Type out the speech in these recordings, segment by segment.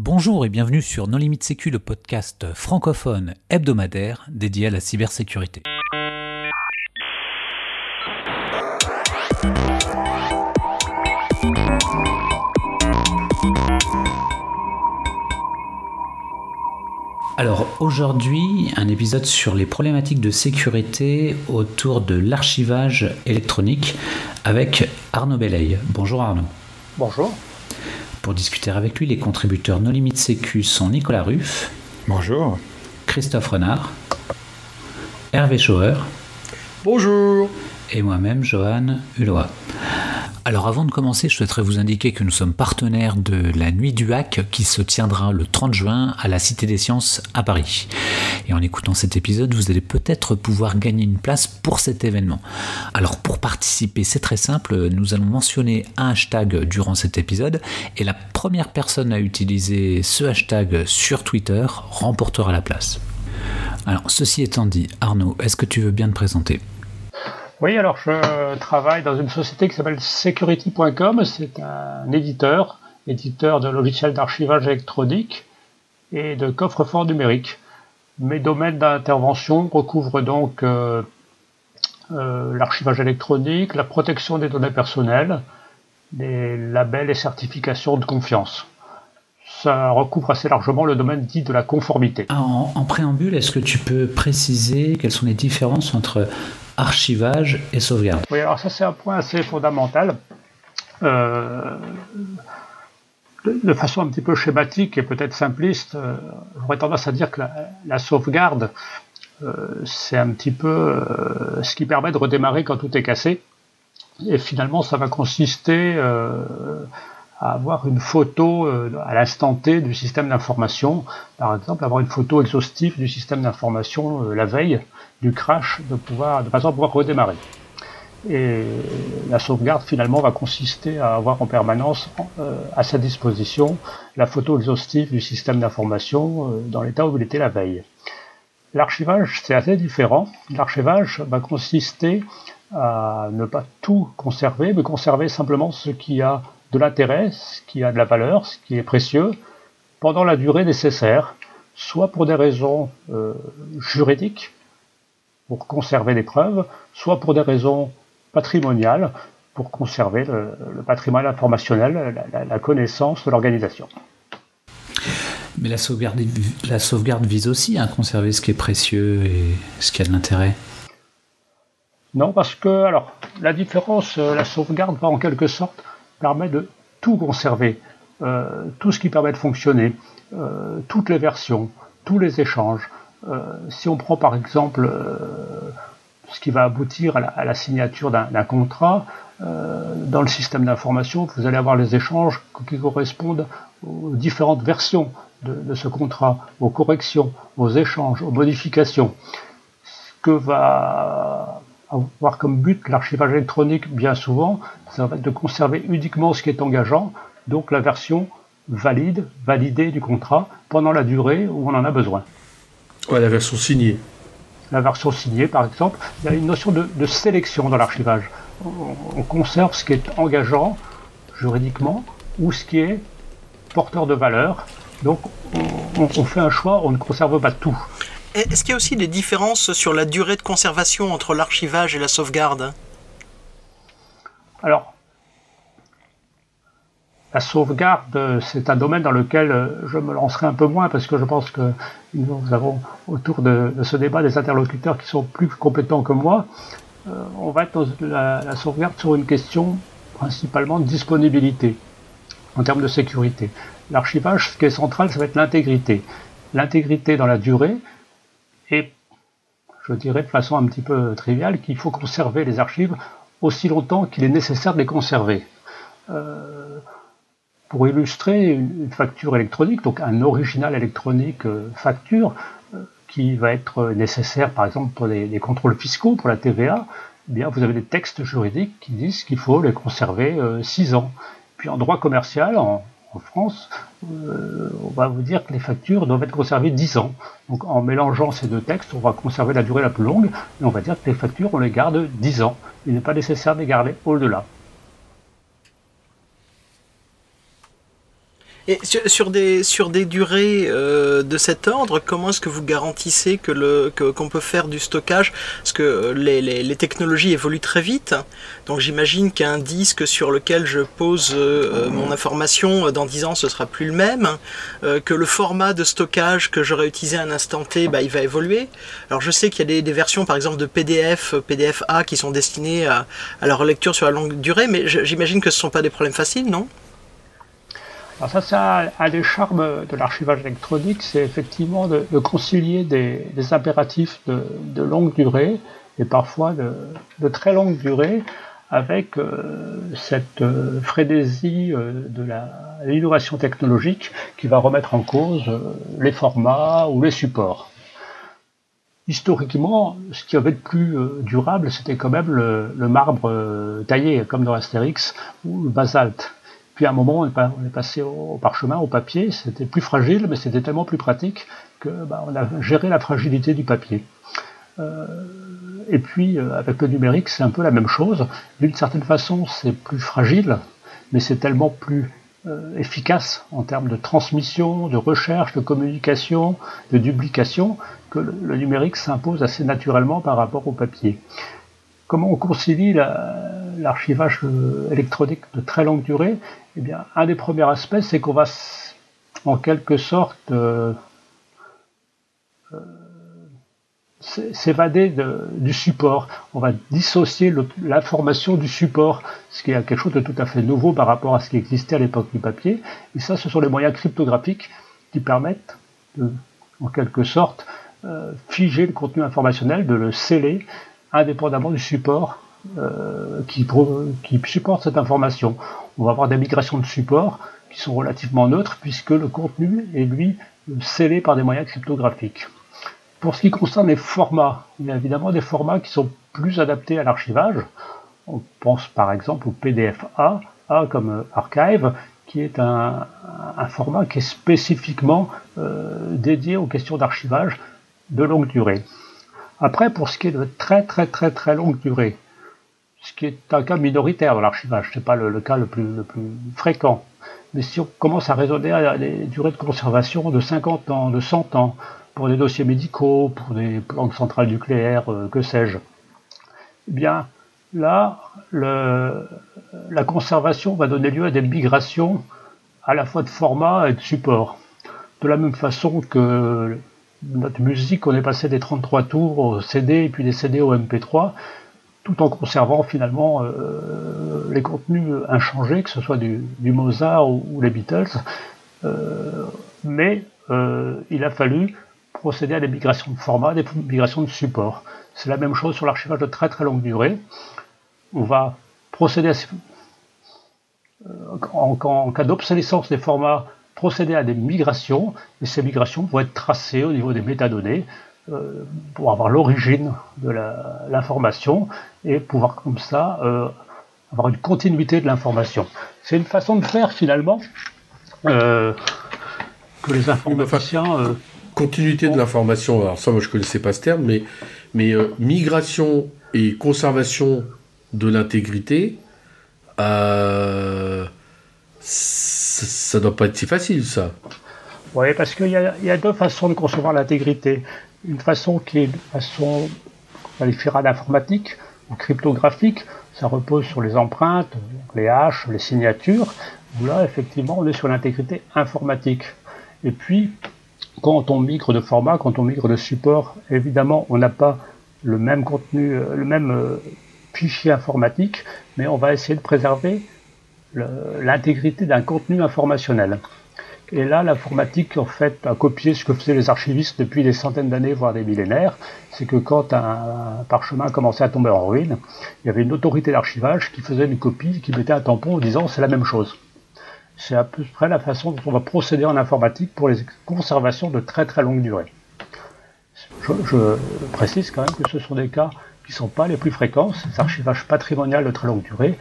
Bonjour et bienvenue sur Non Limite Sécu, le podcast francophone hebdomadaire dédié à la cybersécurité. Alors aujourd'hui, un épisode sur les problématiques de sécurité autour de l'archivage électronique avec Arnaud Belley. Bonjour Arnaud. Bonjour. Pour discuter avec lui, les contributeurs No Limite Sécu sont Nicolas Ruff. Bonjour. Christophe Renard. Hervé Schauer. Bonjour. Et moi-même, Johan Hulot. Alors avant de commencer, je souhaiterais vous indiquer que nous sommes partenaires de la Nuit du Hack qui se tiendra le 30 juin à la Cité des Sciences à Paris. Et en écoutant cet épisode, vous allez peut-être pouvoir gagner une place pour cet événement. Alors pour participer, c'est très simple, nous allons mentionner un hashtag durant cet épisode et la première personne à utiliser ce hashtag sur Twitter remportera la place. Alors ceci étant dit, Arnaud, est-ce que tu veux bien te présenter? Oui, alors je travaille dans une société qui s'appelle security.com. C'est un éditeur, éditeur de logiciels d'archivage électronique et de coffre-fort numérique. Mes domaines d'intervention recouvrent donc euh, euh, l'archivage électronique, la protection des données personnelles, les labels et certifications de confiance. Ça recouvre assez largement le domaine dit de la conformité. En préambule, est-ce que tu peux préciser quelles sont les différences entre archivage et sauvegarde. Oui, alors ça c'est un point assez fondamental. Euh, de, façon un petit peu schématique et peut-être simpliste, euh, j'aurais tendance à dire que la, sauvegarde, euh, c'est un petit peu ce qui permet de redémarrer quand tout est cassé. Et finalement, ça va consister à avoir une photo à l'instant T du système d'information. Par exemple, avoir une photo exhaustive du système d'information la veille du crash de, pouvoir, de façon à pouvoir redémarrer. Et la sauvegarde finalement va consister à avoir en permanence euh, à sa disposition la photo exhaustive du système d'information euh, dans l'état où il était la veille. L'archivage, c'est assez différent. L'archivage va consister à ne pas tout conserver, mais conserver simplement ce qui a de l'intérêt, ce qui a de la valeur, ce qui est précieux, pendant la durée nécessaire, soit pour des raisons euh, juridiques, pour conserver les preuves, soit pour des raisons patrimoniales, pour conserver le, patrimoine informationnel, la, connaissance de l'organisation. Mais la sauvegarde, la sauvegarde vise aussi à conserver ce qui est précieux et ce qui a de l'intérêt. Non, parce que alors la différence, euh, la sauvegarde va en quelque sorte permettre de tout conserver, euh, tout ce qui permet de fonctionner, euh, toutes les versions, tous les échanges, si on prend par exemple euh, ce qui va aboutir à la, signature d'un contrat, euh, dans le système d'information, vous allez avoir les échanges qui correspondent aux différentes versions de, ce contrat, aux corrections, aux échanges, aux modifications. Ce que va avoir comme but l'archivage électronique bien souvent, ça va être de conserver uniquement ce qui est engageant, donc la version valide, validée du contrat pendant la durée où on en a besoin. Ouais, la version signée. La version signée, par exemple, il y a une notion de, sélection dans l'archivage. On, conserve ce qui est engageant juridiquement ou ce qui est porteur de valeur. Donc, on, on fait un choix, on ne conserve pas tout. Est-ce qu'il y a aussi des différences sur la durée de conservation entre l'archivage et la sauvegarde? Alors, la sauvegarde, c'est un domaine dans lequel euh, je me lancerai un peu moins parce que je pense que nous avons autour de, ce débat des interlocuteurs qui sont plus compétents que moi. Euh, on va être dans la, sauvegarde sur une question principalement de disponibilité en termes de sécurité. L'archivage, ce qui est central, ça va être l'intégrité. L'intégrité dans la durée et je dirais de façon un petit peu triviale qu'il faut conserver les archives aussi longtemps qu'il est nécessaire de les conserver. Euh, pour illustrer une, facture électronique, donc un original électronique euh, facture, euh, qui va être nécessaire par exemple pour les, contrôles fiscaux, pour la TVA, eh bien vous avez des textes juridiques qui disent qu'il faut les conserver 6 euh, ans. Puis en droit commercial, en, France, on va vous dire que les factures doivent être conservées 10 ans. Donc en mélangeant ces deux textes, on va conserver la durée la plus longue, et on va dire que les factures, on les garde 10 ans. Il n'est pas nécessaire de les garder au-delà. Et sur, des, sur des durées euh, de cet ordre, comment est-ce que vous garantissez que qu'on peut faire du stockage? Parce que euh, les, les, technologies évoluent très vite. Donc j'imagine qu'un disque sur lequel je pose euh, mon information dans 10 ans, ce sera plus le même. que le format de stockage que j'aurais utilisé à un instant T, bah, il va évoluer. Alors je sais qu'il y a des, versions par exemple de PDF, PDF-A qui sont destinées à, à leur lecture sur la longue durée, mais j'imagine que ce ne sont pas des problèmes faciles, non? Alors ça, c'est un, des charmes de l'archivage électronique, c'est effectivement de, concilier des, impératifs de, longue durée et parfois de, très longue durée avec euh, cette euh, frénésie euh, de l'innovation technologique qui va remettre en cause les formats ou les supports. Historiquement, ce qui avait de plus durable, c'était quand même le, le marbre taillé, comme dans Astérix, ou le basalte. Puis à un moment, on est passé au parchemin, au papier. C'était plus fragile, mais c'était tellement plus pratique que bah, on a géré la fragilité du papier. Euh, et puis euh, avec le numérique, c'est un peu la même chose. D'une certaine façon, c'est plus fragile, mais c'est tellement plus euh, efficace en termes de transmission, de recherche, de communication, de duplication, que le numérique s'impose assez naturellement par rapport au papier. Comment on concilie l'archivage électronique de très longue durée Eh bien, un des premiers aspects, c'est qu'on va en quelque sorte euh, euh, s'évader du support. On va dissocier l'information du support, ce qui est quelque chose de tout à fait nouveau par rapport à ce qui existait à l'époque du papier. Et ça, ce sont les moyens cryptographiques qui permettent de, en quelque sorte, figer le contenu informationnel, de le sceller indépendamment du support euh, qui, supporte cette information. On va avoir des migrations de support qui sont relativement neutres puisque le contenu est lui scellé par des moyens cryptographiques. Pour ce qui concerne les formats, il y a évidemment des formats qui sont plus adaptés à l'archivage. On pense par exemple au PDF-A, A comme archive, qui est un, format qui est spécifiquement euh, dédié aux questions d'archivage de longue durée. Après, pour ce qui est de très très très très longue durée, ce qui est un cas minoritaire dans l'archivage, ce n'est pas le, cas le plus, fréquent, mais si on commence à raisonner à des durées de conservation de 50 ans, de 100 ans, pour des dossiers médicaux, pour des plans de centrales nucléaires, euh, que sais-je, eh bien là, la conservation va donner lieu à des migrations à la fois de format et de support. De la même façon que notre musique, on est passé des 33 tours au CD et puis des CD au MP3, tout en conservant finalement euh, les contenus inchangés, que ce soit du, Mozart ou, les Beatles. Euh, mais euh, il a fallu procéder à des migrations de format, des migrations de support. C'est la même chose sur l'archivage de très très longue durée. On va procéder à en cas d'obsolescence des formats procéder à des migrations, et ces migrations vont être tracées au niveau des métadonnées pour avoir l'origine de l'information et pouvoir comme ça euh, avoir une continuité de l'information. C'est une façon de faire finalement euh, que les informaticiens... continuité de l'information, alors ça moi je connaissais pas ce terme, mais, mais migration et conservation de l'intégrité, ça, ne doit pas être si facile, ça. Oui, parce qu'il y, a deux façons de concevoir l'intégrité. Une façon qui est une façon qualifiera d'informatique ou cryptographique, ça repose sur les empreintes, les haches, les signatures, où là, effectivement, on est sur l'intégrité informatique. Et puis, quand on migre de format, quand on migre de support, évidemment, on n'a pas le même contenu, euh, le même euh, fichier informatique, mais on va essayer de préserver l'intégrité d'un contenu informationnel. Et là, l'informatique, en fait, a copié ce que faisaient les archivistes depuis des centaines d'années, voire des millénaires. C'est que quand un, parchemin commençait à tomber en ruine, il y avait une autorité d'archivage qui faisait une copie, qui mettait un tampon en disant c'est la même chose. C'est à peu près la façon dont on va procéder en informatique pour les conservations de très très longue durée. Je, précise quand même que ce sont des cas qui ne sont pas les plus fréquents, ces archivages patrimonial de très longue durée,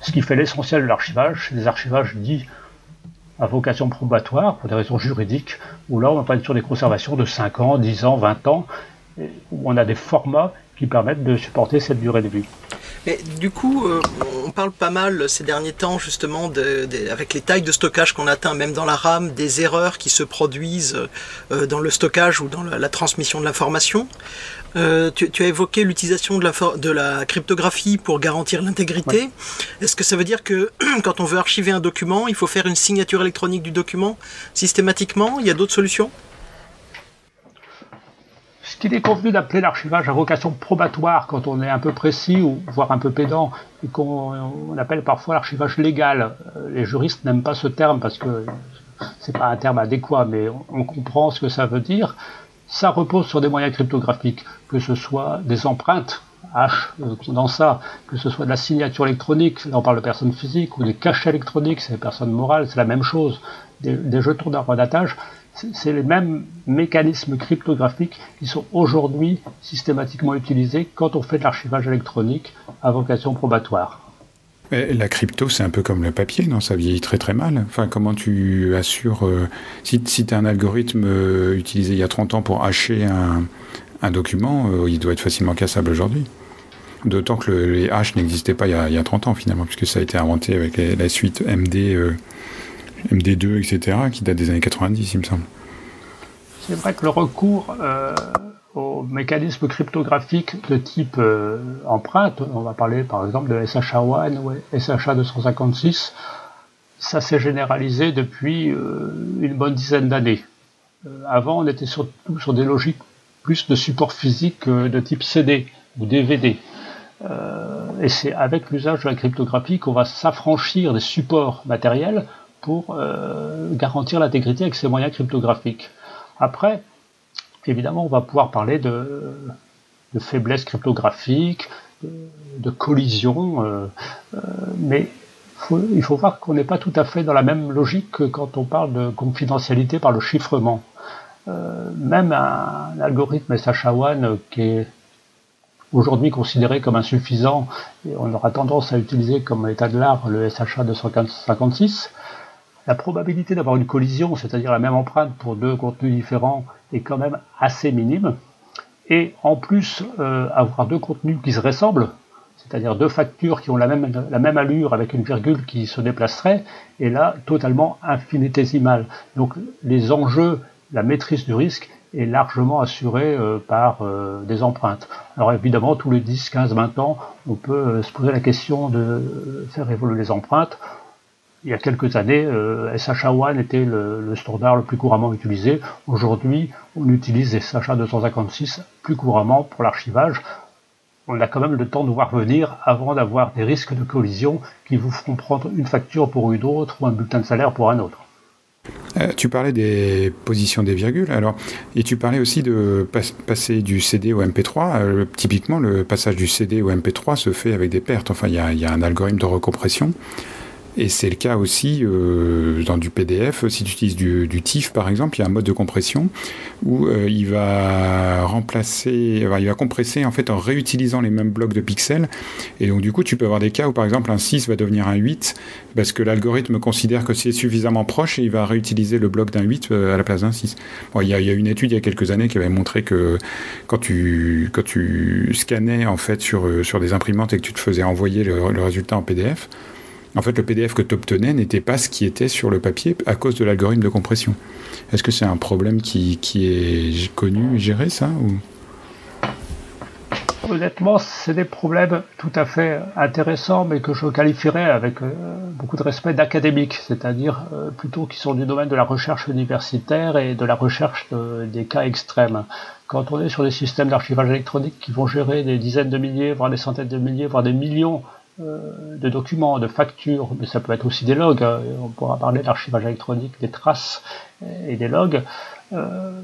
ce qui fait l'essentiel de l'archivage, c'est des archivages dits à vocation probatoire, pour des raisons juridiques, où là on pas sur des conservations de 5 ans, 10 ans, 20 ans, où on a des formats qui permettent de supporter cette durée de vie. Mais du coup, euh, on parle pas mal ces derniers temps justement avec les tailles de stockage qu'on atteint, même dans la RAM, des erreurs qui se produisent euh, dans le stockage ou dans la, transmission de l'information. Euh, tu, as évoqué l'utilisation de la, de la cryptographie pour garantir l'intégrité. Est-ce que ça veut dire que quand on veut archiver un document, il faut faire une signature électronique du document systématiquement? Il y a d'autres solutions? Ce qu'il est convenu d'appeler l'archivage à vocation probatoire quand on est un peu précis ou voire un peu pédant, et qu'on appelle parfois l'archivage légal. Euh, les juristes n'aiment pas ce terme parce que c'est pas un terme adéquat, mais on comprend ce que ça veut dire. Ça repose sur des moyens cryptographiques, que ce soit des empreintes, H euh, dans ça, que ce soit de la signature électronique, là on parle de personnes physiques, ou des cachets électroniques, c'est des personnes morales, c'est la même chose, des, des jetons datage c'est les mêmes mécanismes cryptographiques qui sont aujourd'hui systématiquement utilisés quand on fait de l'archivage électronique à vocation probatoire. La crypto, c'est un peu comme le papier, non? Ça vieillit très très mal. Enfin, comment tu assures... Euh, si, si tu as un algorithme euh, utilisé il y a 30 ans pour hacher un, document, euh, il doit être facilement cassable aujourd'hui. D'autant que les hash n'existaient pas il y, a, 30 ans finalement, puisque ça a été inventé avec la suite MD MD2, etc., qui date des années 90, il me semble. C'est vrai que le recours aux mécanismes cryptographiques de type euh, empreinte, on va parler par exemple de SHA-1 ou SHA-256, ça s'est généralisé depuis euh, une bonne dizaine d'années. avant, on était surtout sur des logiques plus de support physique de type CD ou DVD. et c'est avec l'usage de la cryptographie qu'on va s'affranchir des supports matériels pour euh, garantir l'intégrité avec ces moyens cryptographiques. Après, évidemment, on va pouvoir parler de, de faiblesse cryptographique, de, collision, euh, euh, mais il faut voir qu'on n'est pas tout à fait dans la même logique que quand on parle de confidentialité par le chiffrement. même un, algorithme SHA-1 qui est aujourd'hui considéré comme insuffisant, et on aura tendance à utiliser comme état de l'art le SHA 256, la probabilité d'avoir une collision, c'est-à-dire la même empreinte pour deux contenus différents, est quand même assez minime. Et en plus, euh, avoir deux contenus qui se ressemblent, c'est-à-dire deux factures qui ont la même, allure avec une virgule qui se déplacerait, est là totalement infinitésimale. Donc les enjeux, la maîtrise du risque est largement assurée euh, par euh, des empreintes. Alors évidemment, tous les 10, 15, 20 ans, on peut se poser la question de faire évoluer les empreintes il y a quelques années, euh, SHA-1 était le, standard le plus couramment utilisé. Aujourd'hui, on utilise SHA-256 plus couramment pour l'archivage. On a quand même le temps de voir venir avant d'avoir des risques de collision qui vous feront prendre une facture pour une autre ou un bulletin de salaire pour un autre. Euh, tu parlais des positions des virgules, alors, et tu parlais aussi de passer du CD au MP3. Euh, typiquement, le passage du CD au MP3 se fait avec des pertes. Enfin, il y, y a, un algorithme de recompression. Et c'est le cas aussi euh, dans du PDF. Si tu utilises du, du, TIFF, par exemple, il y a un mode de compression où euh, il va remplacer, il va compresser en fait en réutilisant les mêmes blocs de pixels. Et donc, du coup, tu peux avoir des cas où, par exemple, un 6 va devenir un 8 parce que l'algorithme considère que c'est suffisamment proche et il va réutiliser le bloc d'un 8 euh, à la place d'un 6. Bon, il, y a, il, y a, une étude il y a quelques années qui avait montré que quand tu, quand tu scannais en fait sur, sur des imprimantes et que tu te faisais envoyer le résultat en PDF, en fait, le PDF que tu obtenais n'était pas ce qui était sur le papier à cause de l'algorithme de compression. Est-ce que c'est un problème qui, est connu géré, ça Honnêtement, c'est des problèmes tout à fait intéressants, mais que je qualifierais avec euh, beaucoup de respect d'académiques, c'est-à-dire euh, plutôt qui sont du domaine de la recherche universitaire et de la recherche des cas extrêmes. Quand on est sur des systèmes d'archivage électronique qui vont gérer des dizaines de milliers, voire des centaines de milliers, voire des millions de documents, de factures, mais ça peut être aussi des logs. Hein. On pourra parler d'archivage électronique, des traces et des logs. Euh,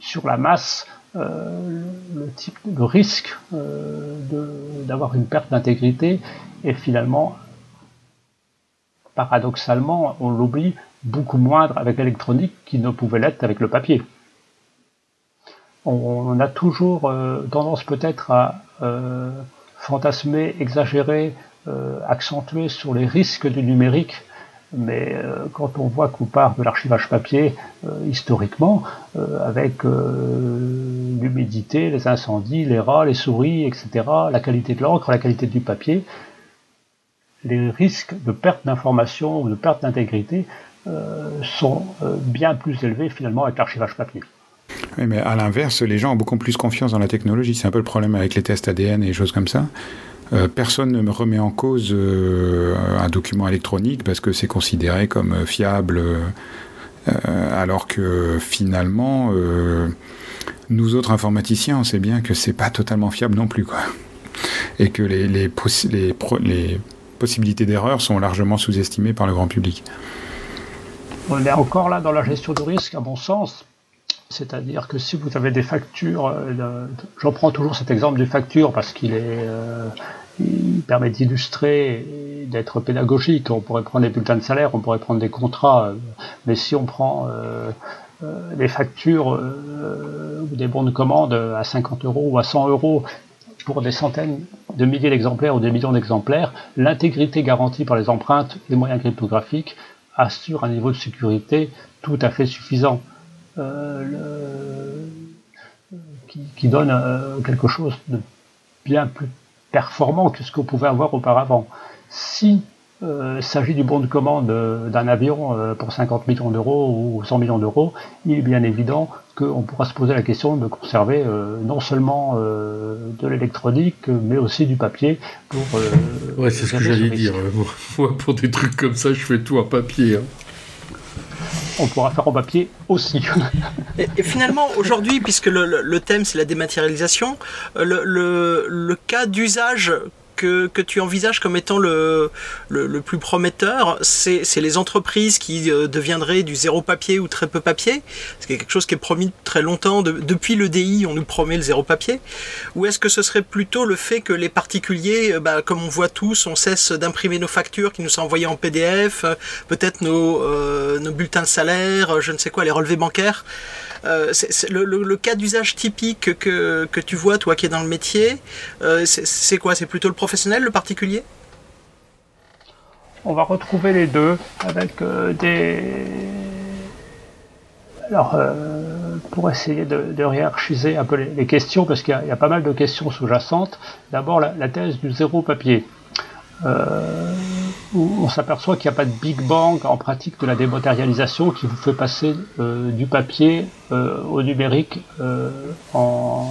sur la masse, euh, le, risque d'avoir une perte d'intégrité est finalement, paradoxalement, on l'oublie, beaucoup moindre avec l'électronique qu'il ne pouvait l'être avec le papier. On, a toujours tendance peut-être à fantasmer, exagérer, euh, accentuer sur les risques du numérique, Mais euh, quand on voit qu'on part de l'archivage papier euh, historiquement, avec l'humidité, les incendies, les rats, les souris, etc., la qualité de l'encre, la qualité du papier, les risques de perte d'information ou de perte d'intégrité sont bien plus élevés finalement avec l'archivage papier. Oui, mais à l'inverse, les gens ont beaucoup plus confiance dans la technologie. C'est un peu le problème avec les tests ADN et les choses comme ça. Euh, personne ne me remet en cause euh, un document électronique parce que c'est considéré comme euh, fiable, alors que finalement, nous autres informaticiens, on sait bien que c'est pas totalement fiable non plus, quoi. Et que les, les, possibilités d'erreur sont largement sous-estimées par le grand public. On est encore là dans la gestion du risque, à mon sens, c'est-à-dire que si vous avez des factures, euh, j'en prends toujours cet exemple des factures parce qu'il est, euh, il permet d'illustrer et d'être pédagogique. On pourrait prendre des bulletins de salaire, on pourrait prendre des contrats, euh, mais si on prend des factures ou des bons de commande à 50 euros ou à 100 euros pour des centaines de milliers d'exemplaires ou des millions d'exemplaires, l'intégrité garantie par les empreintes et moyens cryptographiques assure un niveau de sécurité tout à fait suffisant. Euh, qui, donne euh, quelque chose de bien plus performant que ce qu'on pouvait avoir auparavant. Si euh, s'agit du bon de commande d'un avion pour 50 millions d'euros ou 100 millions d'euros, il est bien évident qu'on pourra se poser la question de conserver non seulement de l'électronique, mais aussi du papier pour. ouais, c'est ce que j'allais dire. Moi, pour des trucs comme ça, je fais tout en papier. Hein on pourra faire en papier aussi. et, finalement, aujourd'hui, puisque le, thème c'est la dématérialisation, le, le cas d'usage que, tu envisages comme étant le, plus prometteur, c'est les entreprises qui euh, deviendraient du zéro papier ou très peu papier C'est quelque chose qui est promis très longtemps. depuis le DI, on nous promet le zéro papier. Ou est-ce que ce serait plutôt le fait que les particuliers, euh, bah, comme on voit tous, on cesse d'imprimer nos factures qui nous sont envoyées en PDF, euh, peut-être nos, nos bulletins de salaire, je ne sais quoi, les relevés bancaires euh, le, cas d'usage typique que, tu vois, toi qui es dans le métier, euh, c'est quoi? C'est plutôt le professionnel, le particulier? On va retrouver les deux avec euh, des. Alors, pour essayer de, de, hiérarchiser un peu les, questions, parce qu'il y, a pas mal de questions sous-jacentes. D'abord, la, thèse du zéro papier on s'aperçoit qu'il n'y a pas de big bang en pratique de la dématérialisation qui vous fait passer euh, du papier euh, au numérique euh, en,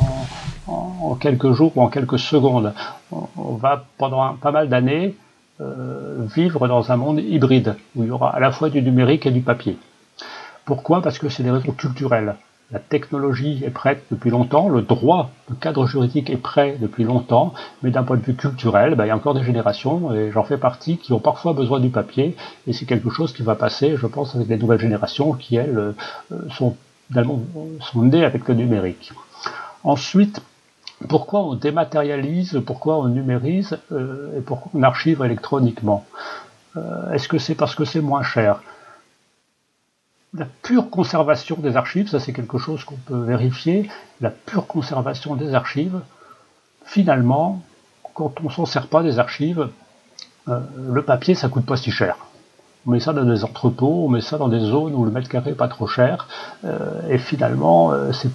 quelques jours ou en quelques secondes. On, va pendant pas mal d'années vivre dans un monde hybride où il y aura à la fois du numérique et du papier. Pourquoi? Parce que c'est des raisons culturelles. La technologie est prête depuis longtemps, le droit, le cadre juridique est prêt depuis longtemps, mais d'un point de vue culturel, ben, il y a encore des générations, et j'en fais partie, qui ont parfois besoin du papier, et c'est quelque chose qui va passer, je pense, avec les nouvelles générations qui, elles, euh, sont, nées avec le numérique. Ensuite, pourquoi on dématérialise, pourquoi on numérise euh, et pourquoi on archive électroniquement? Euh, Est-ce que c'est parce que c'est moins cher? La pure conservation des archives, ça c'est quelque chose qu'on peut vérifier, la pure conservation des archives, finalement, quand on s'en sert pas des archives, euh, le papier ça coûte pas si cher. On met ça dans des entrepôts, on met ça dans des zones où le mètre carré n'est pas trop cher, euh, et finalement euh, c'est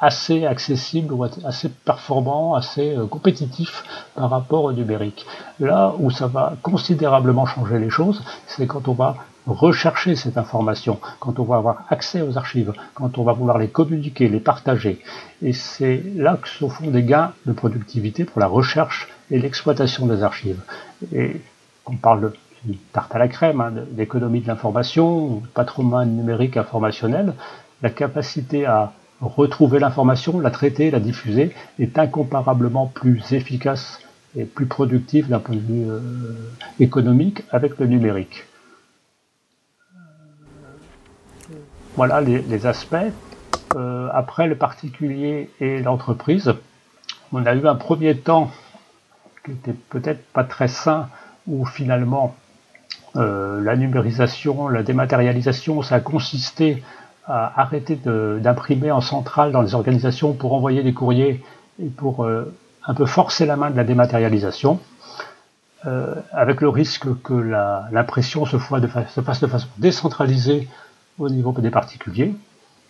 assez accessible assez performant, assez compétitif par rapport au numérique. Là où ça va considérablement changer les choses, c'est quand on va rechercher cette information, quand on va avoir accès aux archives, quand on va pouvoir les communiquer, les partager. Et c'est là que se font des gains de productivité pour la recherche et l'exploitation des archives. Et on parle de tarte à la crème, hein, d'économie de l'information, patrimoine numérique informationnel, la capacité à retrouver l'information, la traiter, la diffuser est incomparablement plus efficace et plus productive d'un point de vue euh, économique avec le numérique. Voilà les, aspects. Euh, après le particulier et l'entreprise, on a eu un premier temps qui était peut-être pas très sain, où finalement euh, la numérisation, la dématérialisation, ça a consisté à arrêter d'imprimer en centrale dans les organisations pour envoyer des courriers et pour euh, un peu forcer la main de la dématérialisation. avec le risque que l'impression se, se, fasse de façon décentralisée au niveau des particuliers.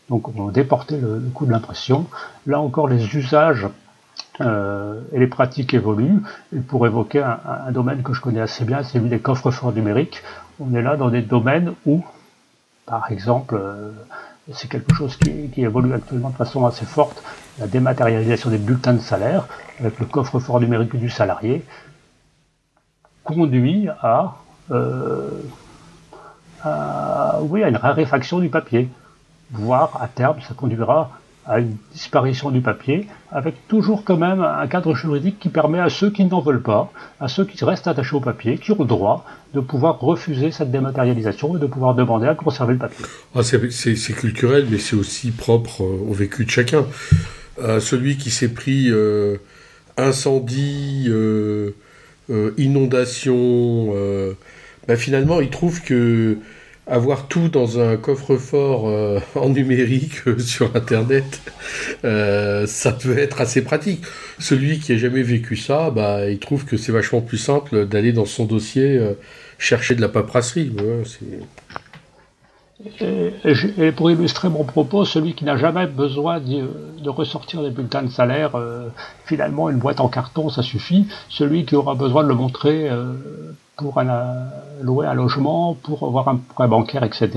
Donc on va déporter le, coût de l'impression. Là encore, les usages et les pratiques évoluent. Et pour évoquer un, domaine que je connais assez bien, c'est celui des coffres forts numériques. On est là dans des domaines où, par exemple, c'est quelque chose qui, évolue actuellement de façon assez forte, la dématérialisation des bulletins de salaire, avec le coffre-fort numérique du salarié, conduit à, euh, oui, à une raréfaction du papier, voire à terme, ça conduira à une disparition du papier, avec toujours quand même un cadre juridique qui permet à ceux qui n'en veulent pas, à ceux qui restent attachés au papier, qui ont le droit de pouvoir refuser cette dématérialisation et de pouvoir demander à conserver le papier. Ah, c'est culturel, mais c'est aussi propre au vécu de chacun. Euh, celui qui s'est pris euh, incendie, euh, inondation, ben finalement, il trouve que avoir tout dans un coffre-fort euh, en numérique euh, sur Internet, euh, ça peut être assez pratique. Celui qui a jamais vécu ça, bah, il trouve que c'est vachement plus simple d'aller dans son dossier chercher de la paperasserie. et, pour illustrer mon propos, celui qui n'a jamais besoin de, ressortir des bulletins de salaire, finalement une boîte en carton, ça suffit. Celui qui aura besoin de le montrer pour louer un logement, pour avoir un prêt bancaire, etc.,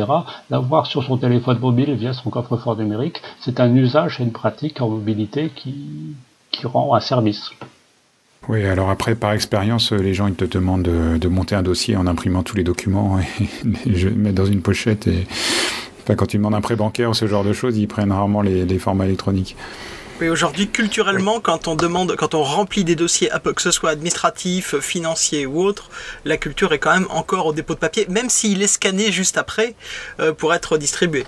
l'avoir sur son téléphone mobile via son coffre-fort numérique, c'est un usage et une pratique en mobilité qui, qui rend un service. Oui, alors après, par expérience, les gens ils te demandent de, monter un dossier en imprimant tous les documents et de mettre dans une pochette. Et quand tu demandes un prêt bancaire ou ce genre de choses, ils prennent rarement les formats électroniques. Oui, aujourd'hui, culturellement, quand on demande, quand on remplit des dossiers, que ce soit administratif, financier ou autre, la culture est quand même encore au dépôt de papier, même s'il est scanné juste après euh, pour être distribué.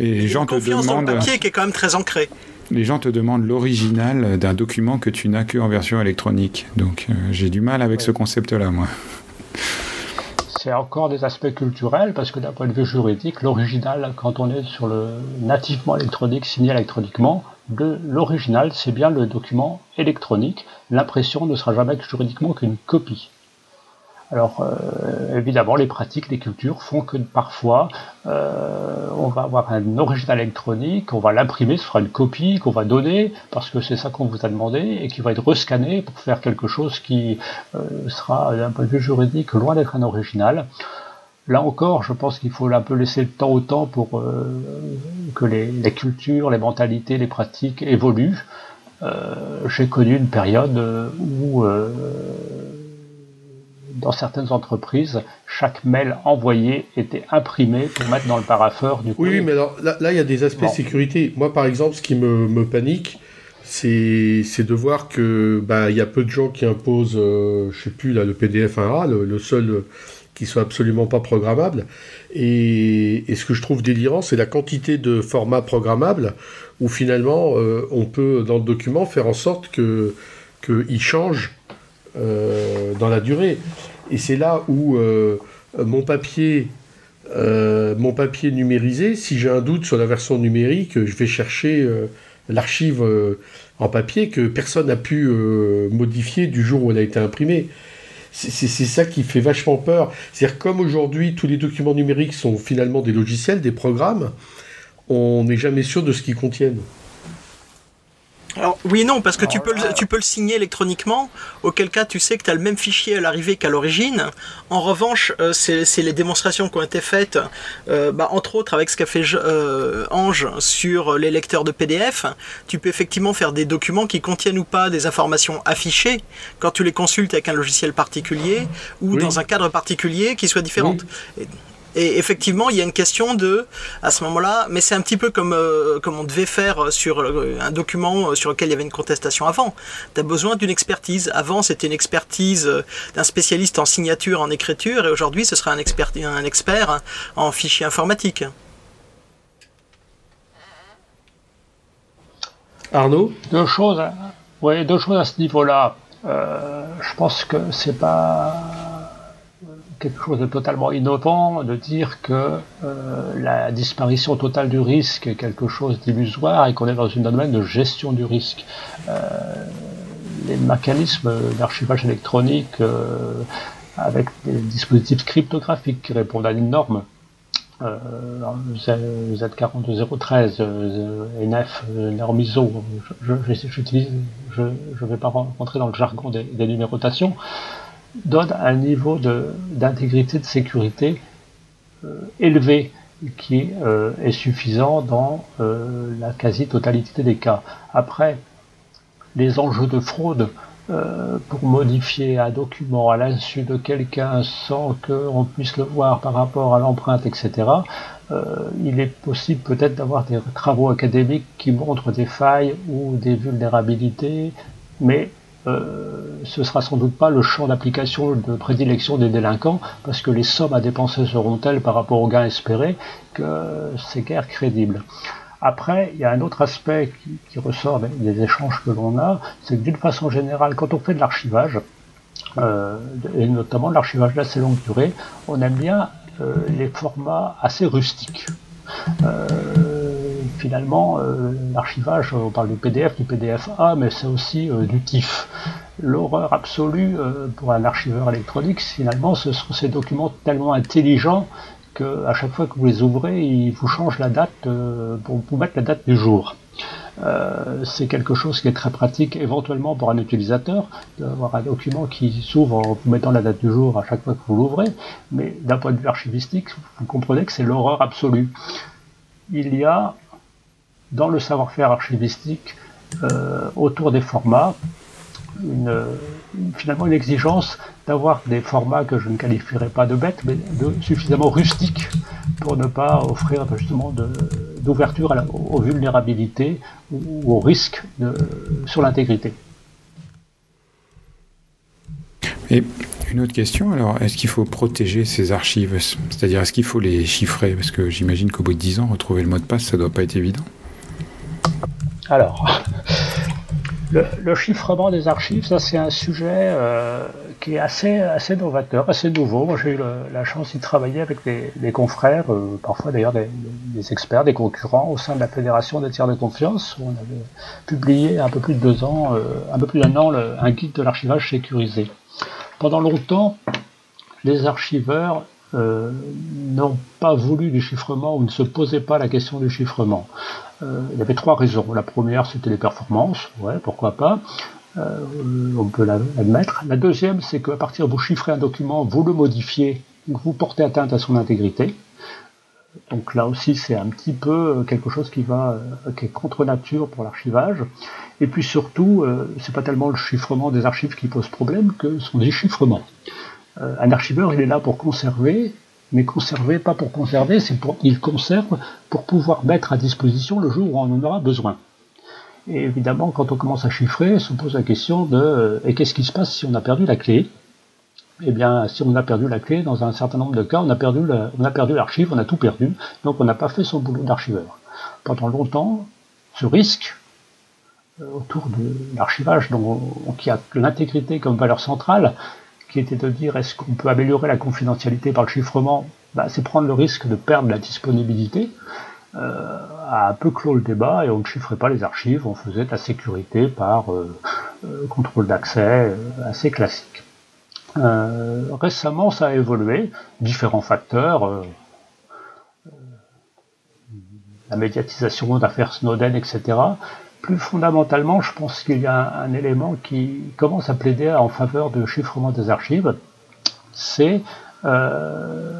Et les gens te demandent. dans le papier qui est quand même très ancré. Les gens te demandent l'original d'un document que tu n'as que en version électronique. Donc euh, j'ai du mal avec ce concept-là, moi c'est encore des aspects culturels parce que d'un point de vue juridique, l'original, quand on est sur le nativement électronique, signé électroniquement, l'original, c'est bien le document électronique. L'impression ne sera jamais juridiquement qu'une copie. Alors euh, évidemment, les pratiques, les cultures font que parfois euh, on va avoir un original électronique, on va l'imprimer, ce sera une copie qu'on va donner parce que c'est ça qu'on vous a demandé et qui va être rescanné pour faire quelque chose qui euh, sera d'un point de vue juridique loin d'être un original. Là encore, je pense qu'il faut un peu laisser le temps au temps pour que les, cultures, les mentalités, les pratiques évoluent. J'ai connu une période où dans certaines entreprises, chaque mail envoyé était imprimé pour mettre dans le parapheur du Oui, mais alors là, il y a des aspects sécurité. Moi, par exemple, ce qui me, panique, c'est de voir que bah, il y a peu de gens qui imposent, euh, je sais plus là, le PDF 1A, le, seul euh, qui soit absolument pas programmable. Et, ce que je trouve délirant, c'est la quantité de formats programmables où finalement euh, on peut dans le document faire en sorte que qu'il change euh, dans la durée. Et c'est là où euh, mon papier mon papier numérisé, si j'ai un doute sur la version numérique, je vais chercher l'archive en papier que personne n'a pu modifier du jour où elle a été imprimée. C'est ça qui fait vachement peur. C'est-à-dire comme aujourd'hui tous les documents numériques sont finalement des logiciels, des programmes, on n'est jamais sûr de ce qu'ils contiennent. Alors, oui et non, parce que tu peux, le, tu peux le signer électroniquement, auquel cas tu sais que tu as le même fichier à l'arrivée qu'à l'origine. En revanche, euh, c'est les démonstrations qui ont été faites, euh, bah, entre autres avec ce qu'a fait euh, Ange sur les lecteurs de PDF. Tu peux effectivement faire des documents qui contiennent ou pas des informations affichées quand tu les consultes avec un logiciel particulier ou dans un cadre particulier qui soit différent. Et effectivement, il y a une question de, à ce moment-là, mais c'est un petit peu comme, euh, comme on devait faire sur euh, un document sur lequel il y avait une contestation avant. Tu as besoin d'une expertise. Avant, c'était une expertise euh, d'un spécialiste en signature, en écriture, et aujourd'hui, ce sera un expert, un expert en fichier informatique. Arnaud? Deux choses, ouais, deux choses à ce niveau-là. je pense que c'est pas quelque chose de totalement innovant de dire que euh, la disparition totale du risque est quelque chose d'illusoire et qu'on est dans une domaine de gestion du risque. Euh, les mécanismes d'archivage électronique avec des dispositifs cryptographiques qui répondent à une norme Z42013, NF, norme ISO, je ne je, vais pas rentrer dans le jargon des, numérotations, donne un niveau d'intégrité de, sécurité euh, élevé qui euh, est suffisant dans euh, la quasi-totalité des cas. Après, les enjeux de fraude pour modifier un document à l'insu de quelqu'un sans qu'on puisse le voir par rapport à l'empreinte, etc., il est possible peut-être d'avoir des travaux académiques qui montrent des failles ou des vulnérabilités, mais euh, ce sera sans doute pas le champ d'application de prédilection des délinquants, parce que les sommes à dépenser seront telles par rapport aux gains espérés que c'est guère crédible. Après, il y a un autre aspect qui, ressort des, échanges que l'on a, c'est que d'une façon générale, quand on fait de l'archivage, euh, et notamment de l'archivage d'assez longue durée, on aime bien euh, les formats assez rustiques finalement, euh, l'archivage, on parle du PDF, du PDF-A, mais c'est aussi euh, du TIFF. L'horreur absolue euh, pour un archiveur électronique, finalement, ce sont ces documents tellement intelligents qu'à chaque fois que vous les ouvrez, ils vous changent la date pour vous mettre la date du jour. c'est quelque chose qui est très pratique éventuellement pour un utilisateur, d'avoir un document qui s'ouvre en vous mettant la date du jour à chaque fois que vous l'ouvrez, mais d'un point de vue archivistique, vous comprenez que c'est l'horreur absolue. Il y a dans le savoir-faire archivistique euh, autour des formats, finalement une exigence d'avoir des formats que je ne qualifierais pas de bêtes, mais de suffisamment rustiques pour ne pas offrir justement d'ouverture aux vulnérabilités ou aux risques sur l'intégrité. Et une autre question, alors, est-ce qu'il faut protéger ces archives? C'est-à-dire, est-ce qu'il faut les chiffrer? Parce que j'imagine qu'au bout de 10 ans, retrouver le mot de passe, ça ne doit pas être évident. Alors, le, chiffrement des archives, ça c'est un sujet euh, qui est assez, assez novateur, assez nouveau. Moi j'ai eu la chance d'y travailler avec des, confrères, euh, parfois d'ailleurs des, experts, des concurrents au sein de la Fédération des tiers de confiance, où on avait publié un peu plus de deux ans, euh, un peu plus d'un an, un guide de l'archivage sécurisé. Pendant longtemps, les archiveurs n'ont pas voulu du chiffrement ou ne se posaient pas la question du chiffrement. Euh, il y avait trois raisons. La première, c'était les performances, ouais, pourquoi pas. Euh, on peut l'admettre. La deuxième, c'est qu'à partir vous chiffrez un document, vous le modifiez, vous portez atteinte à son intégrité. Donc là aussi, c'est un petit peu quelque chose qui va, qui est contre nature pour l'archivage. Et puis surtout, euh, c'est pas tellement le chiffrement des archives qui pose problème que son déchiffrement. un archiveur, il est là pour conserver mais conserver, pas pour conserver, c'est pour il conserve pour pouvoir mettre à disposition le jour où on en aura besoin. Et évidemment, quand on commence à chiffrer, on se pose la question de euh, et qu'est-ce qui se passe si on a perdu la clé? Eh bien, si on a perdu la clé, dans un certain nombre de cas, on a perdu on l'archive, on a tout perdu, donc on n'a pas fait son boulot d'archiveur. Pendant longtemps, ce risque euh, autour de l'archivage, qui a l'intégrité comme valeur centrale, qui était de dire est-ce qu'on peut améliorer la confidentialité par le chiffrement? Bah, C'est prendre le risque de perdre la disponibilité. Euh, a un peu clos le débat et on ne chiffrait pas les archives, on faisait la sécurité par euh, euh, contrôle d'accès assez classique. récemment, ça a évolué, différents facteurs, la médiatisation d'affaires Snowden, etc plus fondamentalement, je pense qu'il y a un, élément qui commence à plaider en faveur du chiffrement des archives, c'est euh,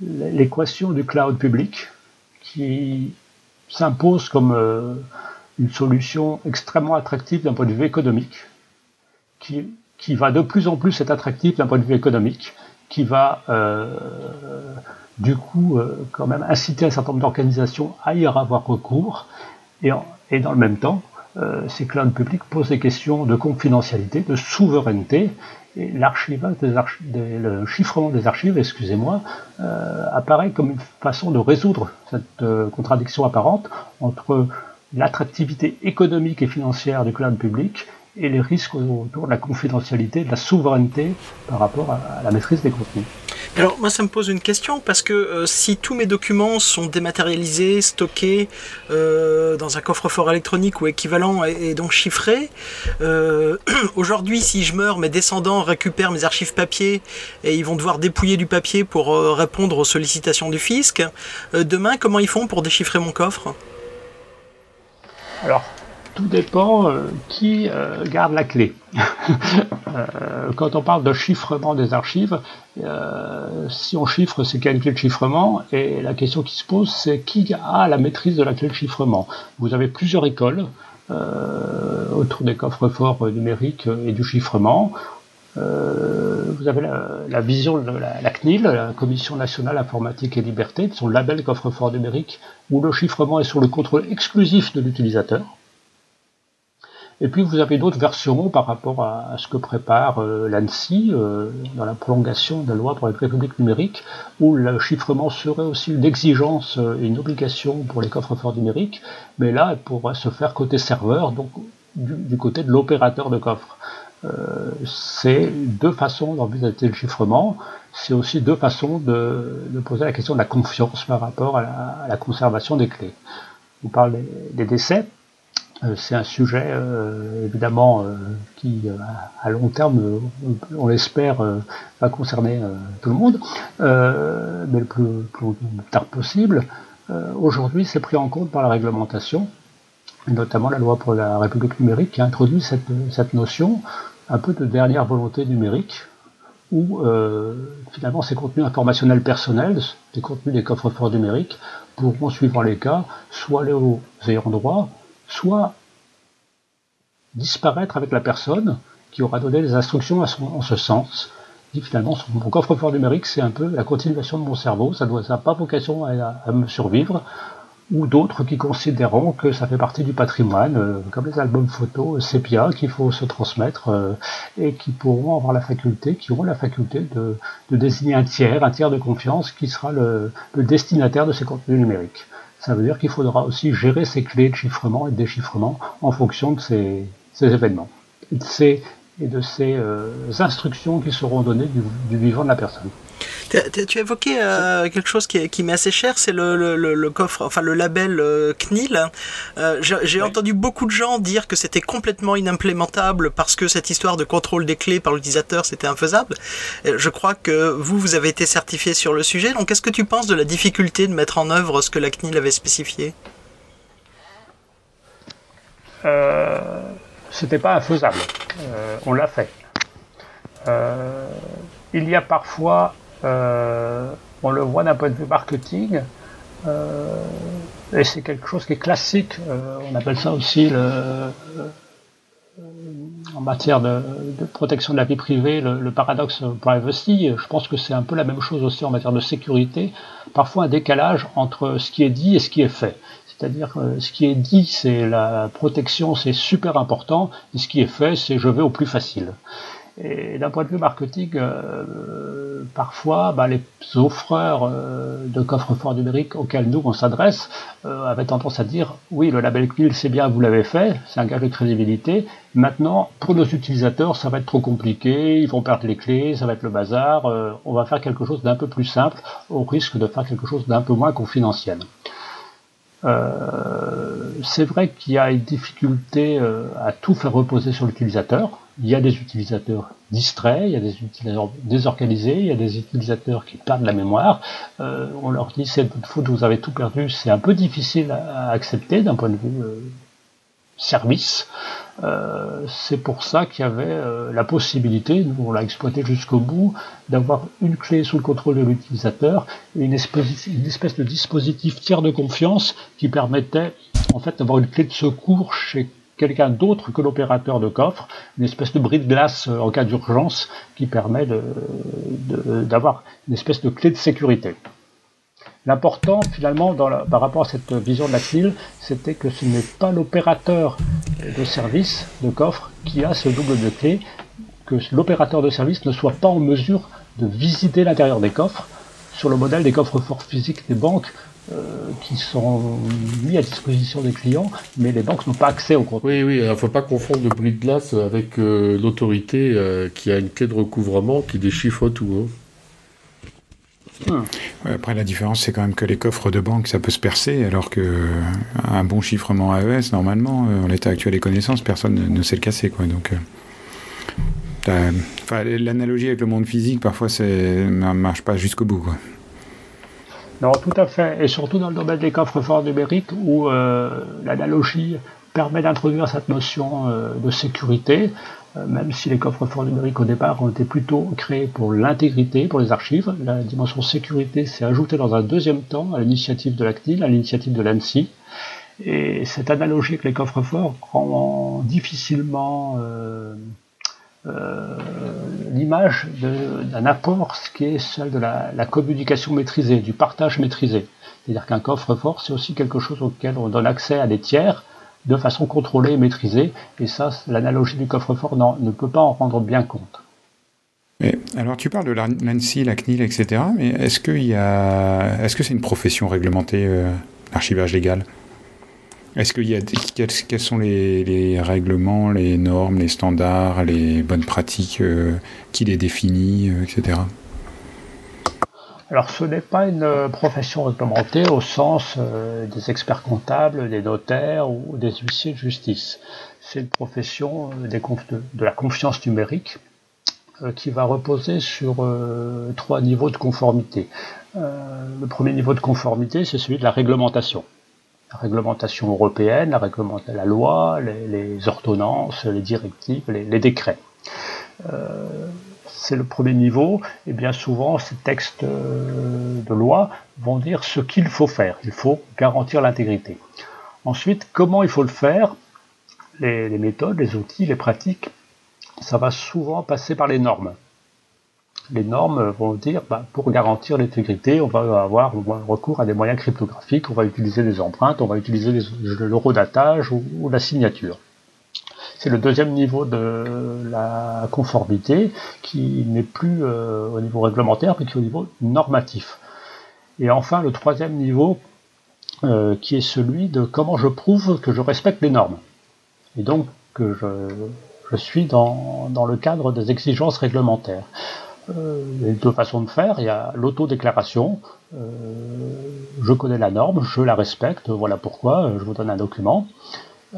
l'équation du cloud public qui s'impose comme euh, une solution extrêmement attractive d'un point de vue économique, qui, qui, va de plus en plus être attractive d'un point de vue économique, qui va euh, du coup quand même inciter un certain nombre d'organisations à y avoir recours et, dans le même temps, euh, ces clouds publics posent des questions de confidentialité, de souveraineté, et l'archivage des le chiffrement des archives, excusez-moi, euh, apparaît comme une façon de résoudre cette euh, contradiction apparente entre l'attractivité économique et financière du cloud public et les risques autour de la confidentialité, de la souveraineté par rapport à, la maîtrise des contenus. Alors moi ça me pose une question parce que euh, si tous mes documents sont dématérialisés, stockés euh, dans un coffre-fort électronique ou équivalent et, donc chiffrés, euh, aujourd'hui si je meurs, mes descendants récupèrent mes archives papier et ils vont devoir dépouiller du papier pour répondre aux sollicitations du fisc. demain comment ils font pour déchiffrer mon coffre? Alors tout dépend euh, qui euh, garde la clé. Euh, quand on parle de chiffrement des archives, si on chiffre, c'est quelle clé de chiffrement Et la question qui se pose, c'est qui a la maîtrise de la clé de chiffrement? Vous avez plusieurs écoles autour des coffres-forts numériques et du chiffrement. vous avez la, vision de la, la, CNIL, la Commission nationale informatique et liberté, de son label coffre-fort numérique, où le chiffrement est sur le contrôle exclusif de l'utilisateur. Et puis vous avez d'autres versions par rapport à, ce que prépare euh, l'ANSI euh, dans la prolongation de la loi pour la République numérique, où le chiffrement serait aussi une exigence et euh, une obligation pour les coffres-forts numériques, mais là, elle pourrait se faire côté serveur, donc du, côté de l'opérateur de coffre. c'est deux façons d'envisager le chiffrement, c'est aussi deux façons de, poser la question de la confiance par rapport à la, conservation des clés. On parle des décès, euh, c'est un sujet euh, évidemment euh, qui à long terme, on l'espère, va concerner tout le monde, mais le plus, tard possible. Aujourd'hui, c'est pris en compte par la réglementation, et notamment la loi pour la République numérique qui introduit cette, notion un peu de dernière volonté numérique, où finalement ces contenus informationnels personnels, des contenus des coffres-forts numériques, pourront, suivant les cas, soit aller aux ayants droit, soit disparaître avec la personne qui aura donné les instructions en ce sens. Et finalement, mon coffre-fort numérique, c'est un peu la continuation de mon cerveau, ça n'a pas vocation à, me survivre, ou d'autres qui considéreront que ça fait partie du patrimoine, euh, comme les albums photos sépia qu'il faut se transmettre, euh, et qui pourront avoir la faculté, qui auront la faculté de, désigner un tiers, un tiers de confiance, qui sera le destinataire de ces contenus numériques. Ça veut dire qu'il faudra aussi gérer ces clés de chiffrement et de déchiffrement en fonction de ces, événements et de ces, euh, instructions qui seront données du vivant de la personne. Tu as évoqué euh, quelque chose qui, qui m'est assez cher, c'est le, le, coffre, enfin le label euh, CNIL. Euh, j'ai entendu beaucoup de gens dire que c'était complètement inimplémentable parce que cette histoire de contrôle des clés par l'utilisateur c'était infaisable. Je crois que vous, vous avez été certifié sur le sujet. Donc, qu'est-ce que tu penses de la difficulté de mettre en œuvre ce que la CNIL avait spécifié? C'était pas infaisable. on l'a fait. il y a parfois euh, on le voit d'un point de vue marketing, euh, et c'est quelque chose qui est classique. Euh, on appelle ça aussi en matière de, protection de la vie privée, le, le, paradoxe privacy, je pense que c'est un peu la même chose aussi en matière de sécurité. Parfois un décalage entre ce qui est dit et ce qui est fait. C'est-à-dire que ce qui est dit, c'est la protection, c'est super important, et ce qui est fait, c'est je vais au plus facile. Et d'un point de vue marketing, euh, parfois, bah, les offreurs euh, de coffres-forts numériques auxquels nous on s'adresse euh, avaient tendance à dire oui, le label CNIL c'est bien, vous l'avez fait, c'est un gage de crédibilité. Maintenant, pour nos utilisateurs, ça va être trop compliqué, ils vont perdre les clés, ça va être le bazar. on va faire quelque chose d'un peu plus simple, au risque de faire quelque chose d'un peu moins confidentiel. C'est vrai qu'il y a une difficulté à tout faire reposer sur l'utilisateur il y a des utilisateurs distraits, il y a des utilisateurs désorganisés, il y a des utilisateurs qui perdent la mémoire. Euh, on leur dit c'est votre faute, vous avez tout perdu. C'est un peu difficile à, accepter d'un point de vue euh, service. Euh, c'est pour ça qu'il y avait la possibilité, nous on l'a exploité jusqu'au bout, d'avoir une clé sous le contrôle de l'utilisateur et une espèce, une espèce de dispositif tiers de confiance qui permettait en fait d'avoir une clé de secours chez quelqu'un d'autre que l'opérateur de coffre, une espèce de bris de glace euh, en cas d'urgence qui permet d'avoir une espèce de clé de sécurité. L'important finalement par rapport à cette vision de la CNIL, c'était que ce n'est pas l'opérateur de service de coffre qui a ce double de clé, que l'opérateur de service ne soit pas en mesure de visiter l'intérieur des coffres sur le modèle des coffres forts physiques des banques euh, qui sont mis à disposition des clients, mais les banques n'ont pas accès au compte. Oui, oui, il ne faut pas confondre le bris de glace avec euh, l'autorité euh, qui a une clé de recouvrement qui déchiffre tout. Hein. Hmm. Après, la différence, c'est quand même que les coffres de banque, ça peut se percer, alors que un bon chiffrement AES, normalement, en l'état actuel des connaissances, personne ne, sait le casser. Quoi. Donc, l'analogie avec le monde physique, parfois, ne marche pas jusqu'au bout. Quoi. Non, tout à fait. Et surtout dans le domaine des coffres forts numériques où euh, l'analogie permet d'introduire cette notion euh, de sécurité, euh, même si les coffres forts numériques au départ ont été plutôt créés pour l'intégrité, pour les archives. La dimension sécurité s'est ajoutée dans un deuxième temps à l'initiative de la CNIL, à l'initiative de l'ANSI. Et cette analogie avec les coffres forts rend difficilement euh, l'image d'un apport, ce qui est celle de la, communication maîtrisée, du partage maîtrisé. C'est-à-dire qu'un coffre-fort, c'est aussi quelque chose auquel on donne accès à des tiers de façon contrôlée et maîtrisée. Et ça, l'analogie du coffre-fort ne peut pas en rendre bien compte. Alors tu parles de l'ANSI, la CNIL, etc. Mais est-ce que c'est -ce c'est une profession réglementée, euh, l'archivage légal? Est-ce qu'il y a quels, sont les, règlements, les normes, les standards, les bonnes pratiques euh, qui les définit, euh, etc. Alors ce n'est pas une euh, profession réglementée au sens des experts comptables, des notaires ou des huissiers de justice. C'est une profession de, la confiance numérique qui va reposer sur trois niveaux de conformité. le premier niveau de conformité, c'est celui de la réglementation la réglementation européenne, la, loi, les, ordonnances, les directives, les, décrets. Euh, c'est le premier niveau, et bien souvent ces textes euh, de loi vont dire ce qu'il faut faire. Il faut garantir l'intégrité. Ensuite, comment il faut le faire? Les méthodes, les outils, les pratiques, ça va souvent passer par les normes les normes vont dire bah, pour garantir l'intégrité, on va avoir recours à des moyens cryptographiques, on va utiliser des empreintes, on va utiliser l'eurodatage ou, ou, la signature. C'est le deuxième niveau de la conformité qui n'est plus euh, au niveau réglementaire mais qui est au niveau normatif. Et enfin le troisième niveau euh, qui est celui de comment je prouve que je respecte les normes. Et donc que je, suis dans, le cadre des exigences réglementaires. Euh, il y a deux façons de faire. Il y a l'autodéclaration. Je connais la norme, je la respecte, voilà pourquoi, je vous donne un document.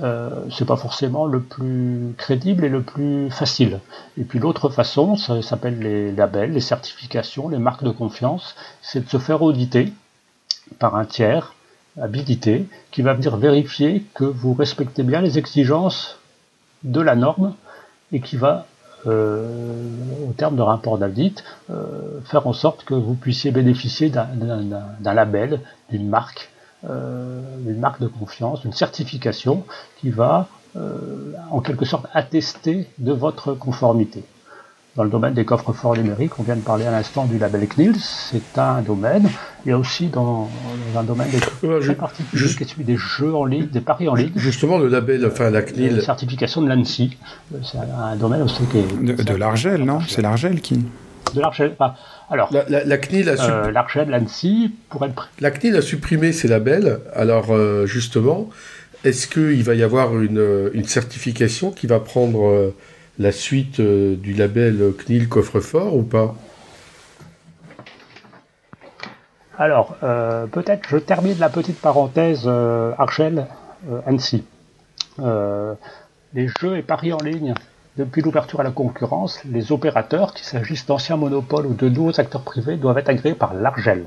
Euh, c'est pas forcément le plus crédible et le plus facile. Et puis l'autre façon, ça s'appelle les labels, les certifications, les marques de confiance, c'est de se faire auditer par un tiers habilité qui va venir vérifier que vous respectez bien les exigences de la norme et qui va euh, au terme de rapport d'audit, euh, faire en sorte que vous puissiez bénéficier d'un label, d'une marque, euh, d'une marque de confiance, d'une certification qui va en quelque sorte attester de votre conformité dans le domaine des coffres forts numériques, on vient de parler à l'instant du label CNIL, c'est un domaine. Il y a aussi dans, un domaine des très particulier qui est celui des jeux en ligne, des paris en ligne. Justement, le label, enfin la CNIL. La certification de l'ANSI. C'est un domaine aussi qui est. De, l'Argel, non? C'est l'Argel qui. De alors, la, CNIL a euh, l'ANSI, pour être. La CNIL a supprimé ces labels. Alors, euh, justement, est-ce qu'il va y avoir une, une, certification qui va prendre. Euh, la suite euh, du label CNIL coffre-fort ou pas? Alors, euh, peut-être je termine la petite parenthèse euh, Archel Annecy. les jeux et paris en ligne, depuis l'ouverture à la concurrence, les opérateurs, qu'il s'agisse d'anciens monopoles ou de nouveaux acteurs privés, doivent être agréés par l'Argel,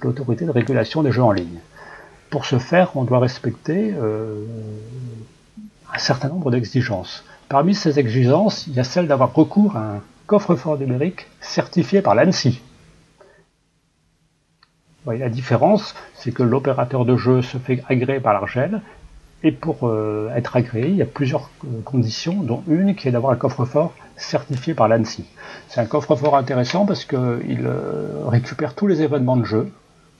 l'autorité de régulation des jeux en ligne. Pour ce faire, on doit respecter un certain nombre d'exigences. Parmi ces exigences, il y a celle d'avoir recours à un coffre-fort numérique certifié par l'ANSI. la différence, c'est que l'opérateur de jeu se fait agréer par l'Argel, et pour euh, être agréé, il y a plusieurs euh, conditions, dont une qui est d'avoir un coffre-fort certifié par l'ANSI. C'est un coffre-fort intéressant parce qu'il euh, récupère tous les événements de jeu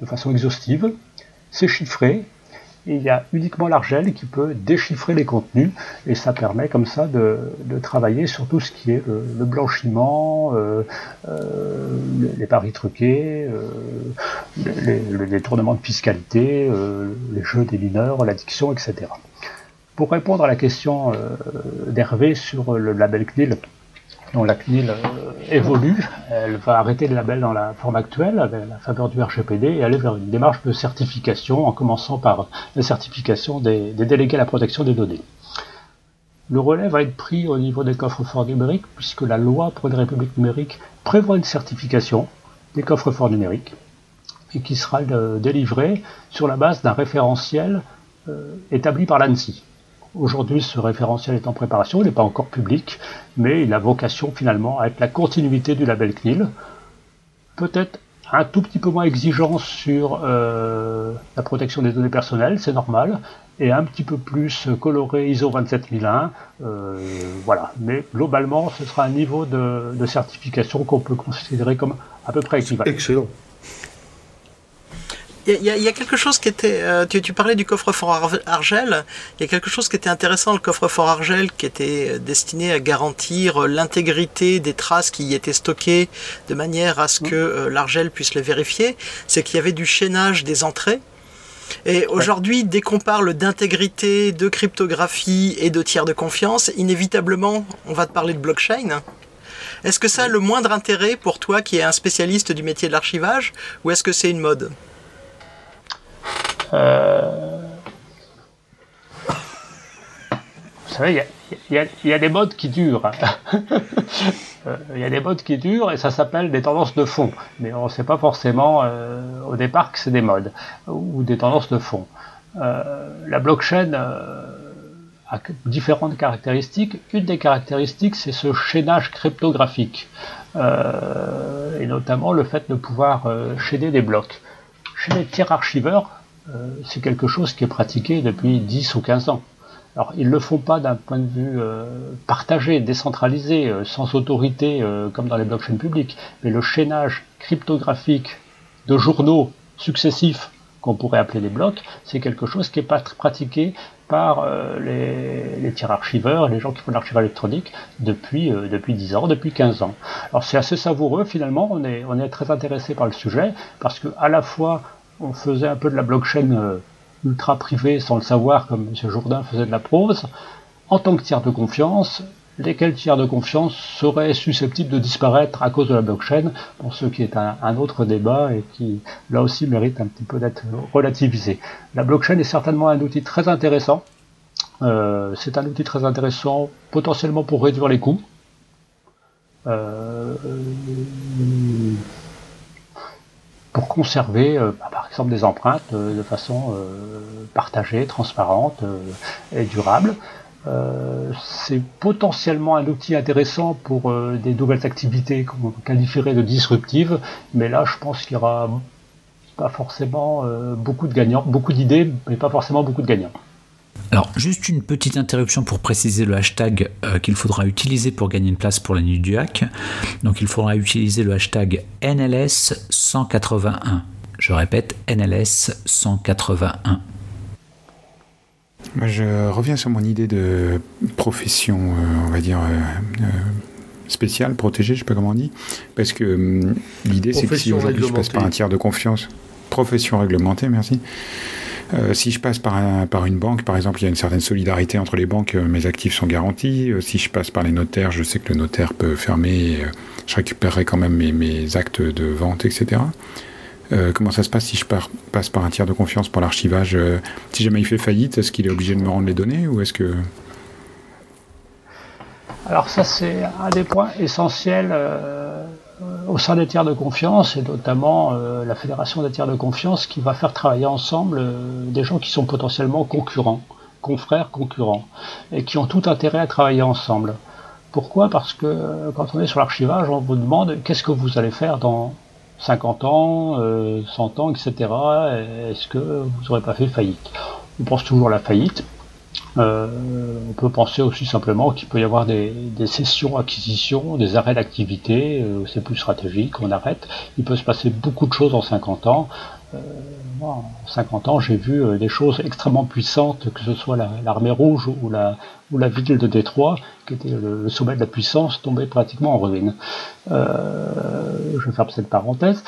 de façon exhaustive, c'est chiffré, il y a uniquement l'Argel qui peut déchiffrer les contenus et ça permet comme ça de, travailler sur tout ce qui est le, blanchiment, euh, euh, les paris truqués, euh, les, détournements de fiscalité, les jeux des mineurs, l'addiction, etc. Pour répondre à la question d'Hervé sur le label CNIL, la CNIL euh, évolue. Elle va arrêter le label dans la forme actuelle, avec la faveur du RGPD, et aller vers une démarche de certification, en commençant par la certification des, délégués à la protection des données. Le relais va être pris au niveau des coffres forts numériques, puisque la loi pour une république numérique prévoit une certification des coffres forts numériques, et qui sera euh, délivrée sur la base d'un référentiel euh, établi par l'ANSI. Aujourd'hui, ce référentiel est en préparation, il n'est pas encore public, mais il a vocation finalement à être la continuité du label CNIL. Peut-être un tout petit peu moins exigeant sur euh, la protection des données personnelles, c'est normal, et un petit peu plus coloré ISO 27001. Euh, voilà. Mais globalement, ce sera un niveau de, de certification qu'on peut considérer comme à peu près équivalent. Excellent. Il y, a quelque chose qui était. Euh, tu, parlais du coffre-fort Argel. Il y a quelque chose qui était intéressant, le coffre-fort Argel, qui était euh, destiné à garantir euh, l'intégrité des traces qui y étaient stockées de manière à ce que l'Argel puisse les vérifier. C'est qu'il y avait du chaînage des entrées. Et aujourd'hui, dès qu'on parle d'intégrité, de cryptographie et de tiers de confiance, inévitablement, on va te parler de blockchain. Est-ce que ça a le moindre intérêt pour toi qui es un spécialiste du métier de l'archivage ou est-ce que c'est une mode? Euh, vous savez, il y, a des modes qui durent. Euh, il y a des modes qui durent et ça s'appelle des tendances de fond. Mais on ne sait pas forcément euh, au départ que c'est des modes ou des tendances de fond. la blockchain a différentes caractéristiques. Une des caractéristiques, c'est ce chaînage cryptographique. et notamment le fait de pouvoir chaîner des blocs. Chez les tiers archiveurs, euh, c'est quelque chose qui est pratiqué depuis 10 ou 15 ans. Alors, ils ne le font pas d'un point de vue euh, partagé, décentralisé, euh, sans autorité, comme dans les blockchains publiques, mais le chaînage cryptographique de journaux successifs qu'on pourrait appeler des blocs, c'est quelque chose qui est pas pratiqué par les, les tiers archiveurs, les gens qui font de l'archivage électronique depuis, depuis 10 ans, depuis 15 ans. Alors c'est assez savoureux finalement, on est, on est très intéressé par le sujet, parce que à la fois on faisait un peu de la blockchain euh, ultra privée sans le savoir, comme M. Jourdain faisait de la prose, en tant que tiers de confiance, lesquels tiers de confiance seraient susceptibles de disparaître à cause de la blockchain, pour ce qui est un, autre débat et qui, là aussi, mérite un petit peu d'être relativisé. La blockchain est certainement un outil très intéressant. Euh, c'est un outil très intéressant potentiellement pour réduire les coûts. Euh, pour conserver, euh, bah, par exemple, des empreintes euh, de façon euh, partagée, transparente et durable. c'est potentiellement un outil intéressant pour des nouvelles activités qu'on qualifierait de disruptives, mais là, je pense qu'il y aura pas forcément beaucoup de gagnants, beaucoup d'idées, mais pas forcément beaucoup de gagnants. Alors, juste une petite interruption pour préciser le hashtag euh, qu'il faudra utiliser pour gagner une place pour la nuit du hack. Donc, il faudra utiliser le hashtag NLS 181. Je répète, NLS 181. Moi, je reviens sur mon idée de profession, euh, on va dire, euh, spéciale, protégée, je sais pas comment on dit. Parce que hum, l'idée, c'est que si aujourd'hui je passe par un tiers de confiance, profession réglementée, merci. Euh, si je passe par, une banque, par exemple, il y a une certaine solidarité entre les banques, euh, mes actifs sont garantis. Euh, si je passe par les notaires, je sais que le notaire peut fermer, je récupérerai quand même mes, actes de vente, etc. comment ça se passe si je passe par un tiers de confiance pour l'archivage Si jamais il fait faillite, est-ce qu'il est obligé de me rendre les données ou est-ce que... Alors ça c'est un des points essentiels au sein des tiers de confiance, et notamment euh, la fédération des tiers de confiance, qui va faire travailler ensemble euh, des gens qui sont potentiellement concurrents, confrères concurrents, et qui ont tout intérêt à travailler ensemble. Pourquoi? Parce que euh, quand on est sur l'archivage, on vous demande qu'est-ce que vous allez faire dans 50 ans, 100 ans, etc. Est-ce que vous n'aurez pas fait faillite? On pense toujours à la faillite, euh, on peut penser aussi simplement qu'il peut y avoir des, des sessions acquisitions, des arrêts d'activité, euh, c'est plus stratégique, on arrête. Il peut se passer beaucoup de choses en 50 ans. Euh, en 50 ans, j'ai vu euh, des choses extrêmement puissantes, que ce soit l'armée rouge ou la, ville de Détroit, qui était le, sommet de la puissance, tomber pratiquement en ruine. Euh, je ferme cette parenthèse.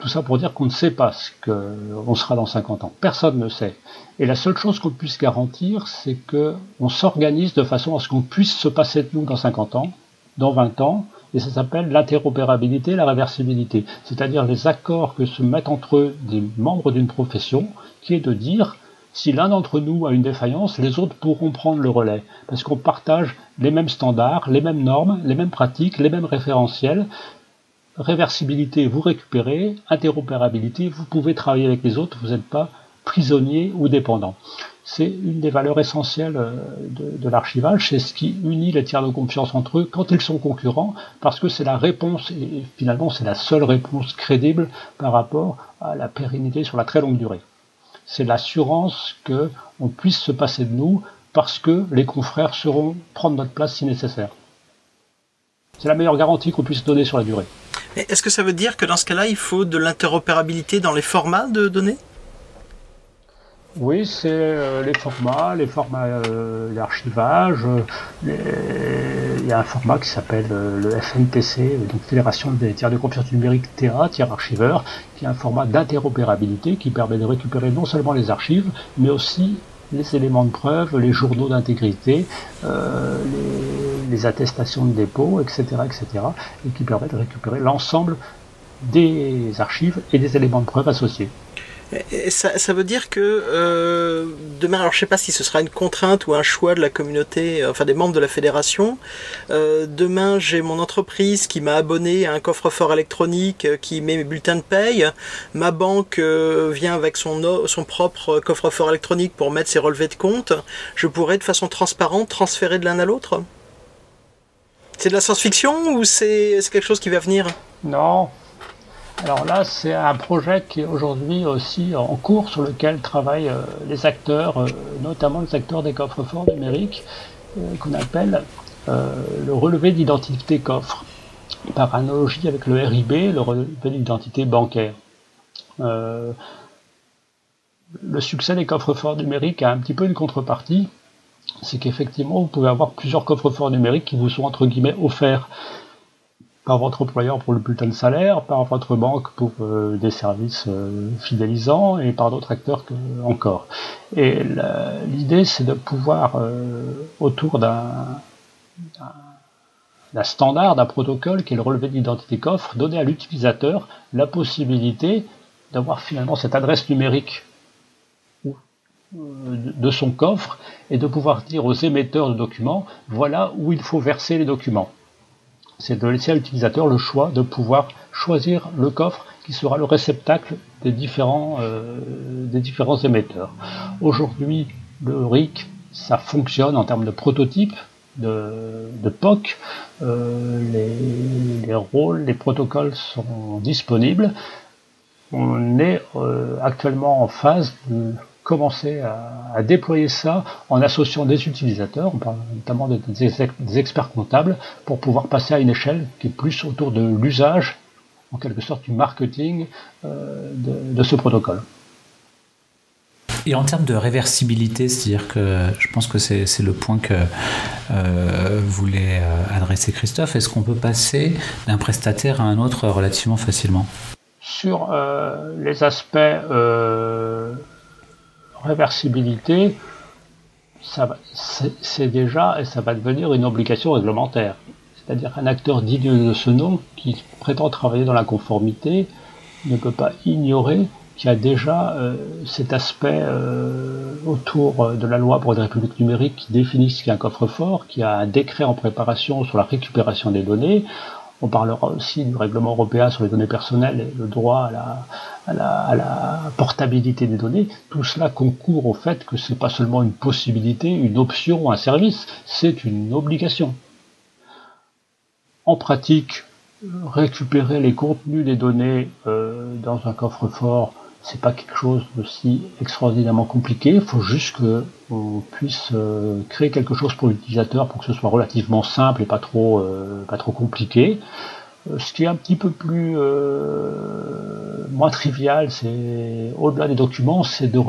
Tout ça pour dire qu'on ne sait pas ce qu'on sera dans 50 ans. Personne ne sait. Et la seule chose qu'on puisse garantir, c'est qu'on s'organise de façon à ce qu'on puisse se passer de nous dans 50 ans, dans 20 ans, et ça s'appelle l'interopérabilité et la réversibilité, c'est-à-dire les accords que se mettent entre eux des membres d'une profession, qui est de dire si l'un d'entre nous a une défaillance, les autres pourront prendre le relais, parce qu'on partage les mêmes standards, les mêmes normes, les mêmes pratiques, les mêmes référentiels. Réversibilité, vous récupérez, interopérabilité, vous pouvez travailler avec les autres, vous n'êtes pas prisonnier ou dépendant. C'est une des valeurs essentielles euh, de, l'archivage, c'est ce qui unit les tiers de confiance entre eux quand ils sont concurrents, parce que c'est la réponse, et finalement c'est la seule réponse crédible par rapport à la pérennité sur la très longue durée c'est l'assurance que on puisse se passer de nous parce que les confrères seront prendre notre place si nécessaire. C'est la meilleure garantie qu'on puisse donner sur la durée. Est-ce que ça veut dire que dans ce cas-là, il faut de l'interopérabilité dans les formats de données? Oui, c'est euh, les formats, les formats euh, d'archivage. Euh, il y a un format qui s'appelle le FNPC, donc Fédération des tiers de confiance numérique TA, tiers archiveur, qui est un format d'interopérabilité qui permet de récupérer non seulement les archives, mais aussi les éléments de preuve, les journaux d'intégrité, les, les, attestations de dépôt, etc., etc., et qui permet de récupérer l'ensemble des archives et des éléments de preuve associés ça, veut dire que euh, demain, alors je sais pas si ce sera une contrainte ou un choix de la communauté, euh, enfin des membres de la fédération. Euh, demain, j'ai mon entreprise qui m'a abonné à un coffre-fort électronique qui met mes bulletins de paye. Ma banque vient avec son, son propre coffre-fort électronique pour mettre ses relevés de compte. Je pourrais de façon transparente transférer de l'un à l'autre. C'est de la science-fiction ou c'est quelque chose qui va venir? Non, alors là, c'est un projet qui est aujourd'hui aussi en cours sur lequel travaillent euh, les acteurs, euh, notamment les acteurs des coffres-forts numériques, euh, qu'on appelle le relevé d'identité coffre, par analogie avec le RIB, le relevé d'identité bancaire. le succès des coffres-forts numériques a un petit peu une contrepartie, c'est qu'effectivement, vous pouvez avoir plusieurs coffres-forts numériques qui vous sont entre guillemets offerts par votre employeur pour le bulletin de salaire, par votre banque pour euh, des services euh, fidélisants et par d'autres acteurs encore. Et l'idée, c'est de pouvoir, euh, autour d'un standard, d'un protocole qui est le relevé d'identité coffre, donner à l'utilisateur la possibilité d'avoir finalement cette adresse numérique de son coffre et de pouvoir dire aux émetteurs de documents, voilà où il faut verser les documents c'est de laisser à l'utilisateur le choix de pouvoir choisir le coffre qui sera le réceptacle des différents, euh, des différents émetteurs. Aujourd'hui, le RIC, ça fonctionne en termes de prototype, de, de POC, euh, les, les, rôles, les protocoles sont disponibles. On est euh, actuellement en phase de commencer à, déployer ça en associant des utilisateurs, on parle notamment des, experts comptables, pour pouvoir passer à une échelle qui est plus autour de l'usage, en quelque sorte du marketing euh, de, ce protocole. Et en termes de réversibilité, c'est-à-dire que je pense que c'est le point que euh, voulait euh, adresser Christophe, est-ce qu'on peut passer d'un prestataire à un autre relativement facilement? Sur les aspects réversibilité, c'est déjà, et ça va devenir une obligation réglementaire. C'est-à-dire qu'un acteur digne de ce nom qui prétend travailler dans la conformité ne peut pas ignorer qu'il y a déjà euh, cet aspect euh, autour de la loi pour une république numérique qui définit ce qu'est un coffre-fort, qui a un décret en préparation sur la récupération des données. On parlera aussi du règlement européen sur les données personnelles et le droit à la, portabilité des données. Tout cela concourt au fait que ce n'est pas seulement une possibilité, une option, un service, c'est une obligation. En pratique, récupérer les contenus des données euh, dans un coffre-fort, c'est pas quelque chose d'aussi extraordinairement compliqué. Il faut juste qu'on puisse euh, créer quelque chose pour l'utilisateur pour que ce soit relativement simple et pas trop, euh, pas trop compliqué. Euh, ce qui est un petit peu plus moins trivial, c'est au-delà des documents, c'est de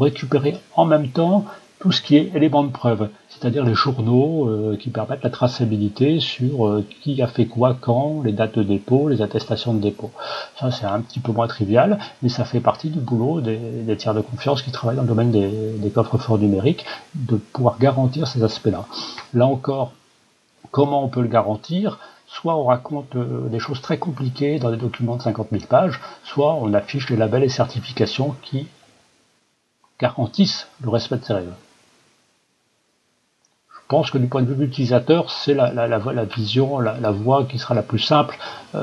récupérer en même temps tout ce qui est élément de preuve, c'est-à-dire les journaux euh, qui permettent la traçabilité sur euh, qui a fait quoi quand, les dates de dépôt, les attestations de dépôt. Ça c'est un petit peu moins trivial, mais ça fait partie du boulot des, tiers de confiance qui travaillent dans le domaine des, coffres forts numériques, de pouvoir garantir ces aspects-là. Là encore, Comment on peut le garantir? Soit on raconte euh, des choses très compliquées dans des documents de 50 000 pages, soit on affiche les labels et certifications qui garantissent le respect de ces règles. Je pense que du point de vue de l'utilisateur, c'est la, vision, la, voie qui sera la plus simple, euh,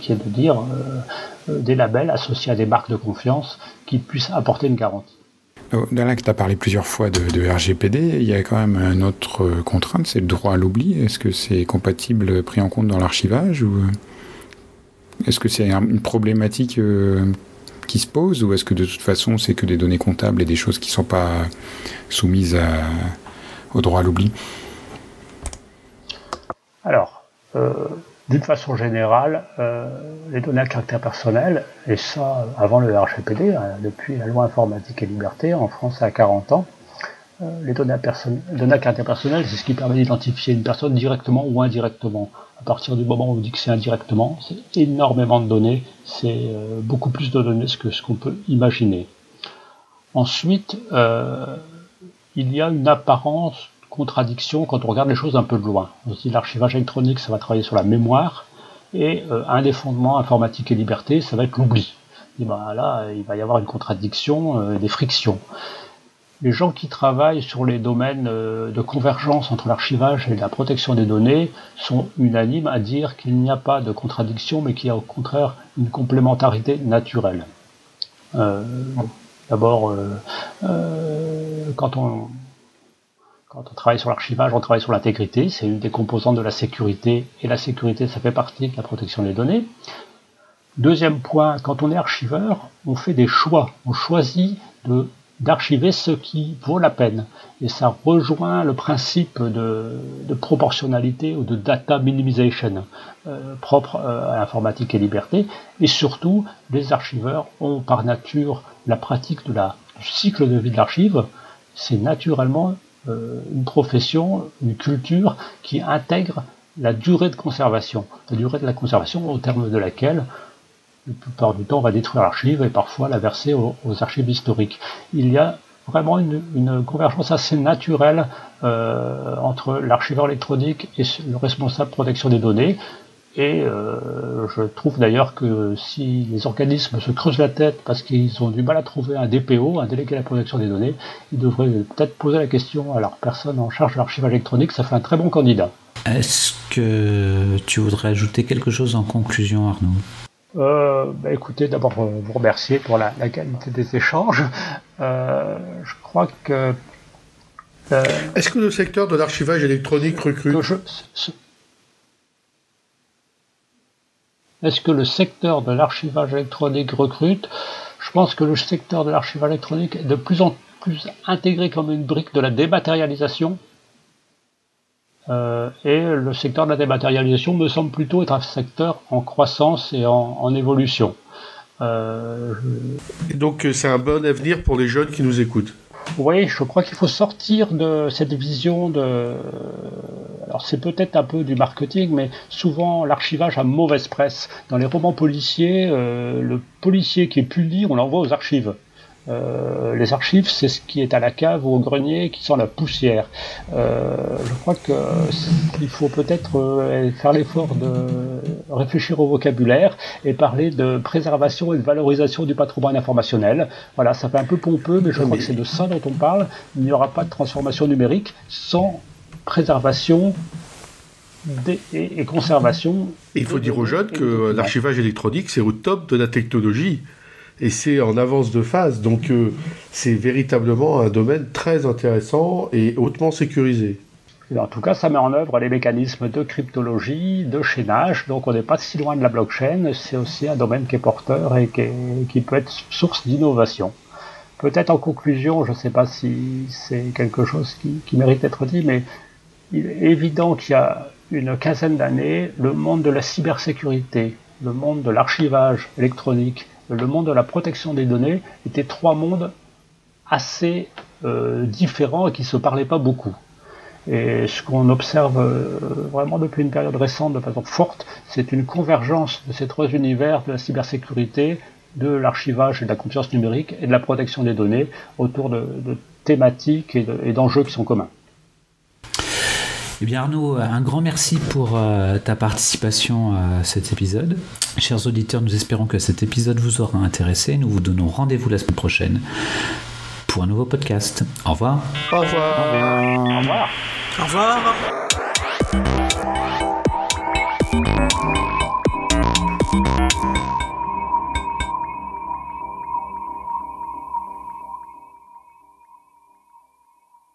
qui est de dire euh, euh, des labels associés à des marques de confiance qui puissent apporter une garantie. Dans que tu as parlé plusieurs fois de, de, RGPD, il y a quand même une autre contrainte, c'est le droit à l'oubli. Est-ce que c'est compatible, pris en compte dans l'archivage ou est-ce que c'est une problématique qui se pose ou est-ce que de toute façon c'est que des données comptables et des choses qui ne sont pas soumises à, au droit à l'oubli Alors, euh, d'une façon générale, euh, les données à caractère personnel, et ça avant le RGPD, hein, depuis la loi informatique et liberté, en France à 40 ans, euh, les données à, données à, caractère personnel, c'est ce qui permet d'identifier une personne directement ou indirectement. À partir du moment où on dit que c'est indirectement, c'est énormément de données, c'est beaucoup plus de données que ce qu'on peut imaginer. Ensuite, il y a une apparence contradiction quand on regarde les choses un peu de loin. L'archivage électronique, ça va travailler sur la mémoire, et euh, un des fondements informatique et liberté, ça va être l'oubli. Ben là, il va y avoir une contradiction, euh, des frictions. Les gens qui travaillent sur les domaines euh, de convergence entre l'archivage et la protection des données sont unanimes à dire qu'il n'y a pas de contradiction, mais qu'il y a au contraire une complémentarité naturelle. D'abord, quand on, quand on travaille sur l'archivage, on travaille sur l'intégrité, c'est une des composantes de la sécurité, et la sécurité, ça fait partie de la protection des données. Deuxième point, quand on est archiveur, on fait des choix, on choisit d'archiver ce qui vaut la peine. Et ça rejoint le principe de, proportionnalité ou de data minimization euh, propre euh, à l'informatique et liberté. Et surtout, les archiveurs ont par nature la pratique de la, du cycle de vie de l'archive. C'est naturellement euh, une profession, une culture qui intègre la durée de conservation. La durée de la conservation au terme de laquelle, la plupart du temps, on va détruire l'archive et parfois la verser aux, archives historiques. Il y a vraiment une, convergence assez naturelle euh, entre l'archiveur électronique et le responsable protection des données. Et euh, je trouve d'ailleurs que si les organismes se creusent la tête parce qu'ils ont du mal à trouver un DPO, un délégué à la protection des données, ils devraient peut-être poser la question à leur personne en charge de l'archivage électronique, ça fait un très bon candidat. Est-ce que tu voudrais ajouter quelque chose en conclusion, Arnaud? Euh, bah écoutez, d'abord euh, vous remercier pour la, qualité des échanges. je crois que... Est-ce que le secteur de l'archivage électronique recrute Est-ce que le secteur de l'archivage électronique recrute? Je pense que le secteur de l'archivage électronique est de plus en plus intégré comme une brique de la dématérialisation. Euh, et le secteur de la dématérialisation me semble plutôt être un secteur en croissance et en, évolution. Euh, et donc euh, c'est un bon avenir pour les jeunes qui nous écoutent. Oui, je crois qu'il faut sortir de cette vision de. Alors c'est peut-être un peu du marketing, mais souvent l'archivage a mauvaise presse. Dans les romans policiers, euh, le policier qui est puni, on l'envoie aux archives. Euh, les archives, c'est ce qui est à la cave ou au grenier qui sent la poussière. Euh, je crois qu'il faut peut-être euh, faire l'effort de réfléchir au vocabulaire et parler de préservation et de valorisation du patrimoine informationnel. Voilà, ça fait un peu pompeux, mais je crois que c'est de ça dont on parle. Il n'y aura pas de transformation numérique sans préservation et, conservation. il faut dire aux jeunes que l'archivage électronique, c'est au top de la technologie et c'est en avance de phase. Donc euh, c'est véritablement un domaine très intéressant et hautement sécurisé. en tout cas, ça met en œuvre les mécanismes de cryptologie, de chaînage, donc on n'est pas si loin de la blockchain, c'est aussi un domaine qui est porteur et qui, peut être source d'innovation. Peut-être en conclusion, je ne sais pas si c'est quelque chose qui, qui mérite d'être dit, mais il est évident qu'il y a une quinzaine d'années, le monde de la cybersécurité, le monde de l'archivage électronique le monde de la protection des données était trois mondes assez euh, différents et qui ne se parlaient pas beaucoup. Et ce qu'on observe euh, vraiment depuis une période récente de façon forte, c'est une convergence de ces trois univers de la cybersécurité, de l'archivage et de la confiance numérique et de la protection des données autour de, thématiques et d'enjeux qui sont communs. Eh bien Arnaud, un grand merci pour euh, ta participation à cet épisode. Chers auditeurs, nous espérons que cet épisode vous aura intéressé. Nous vous donnons rendez-vous la semaine prochaine pour un nouveau podcast. Au revoir. Au revoir. Au revoir. Au revoir.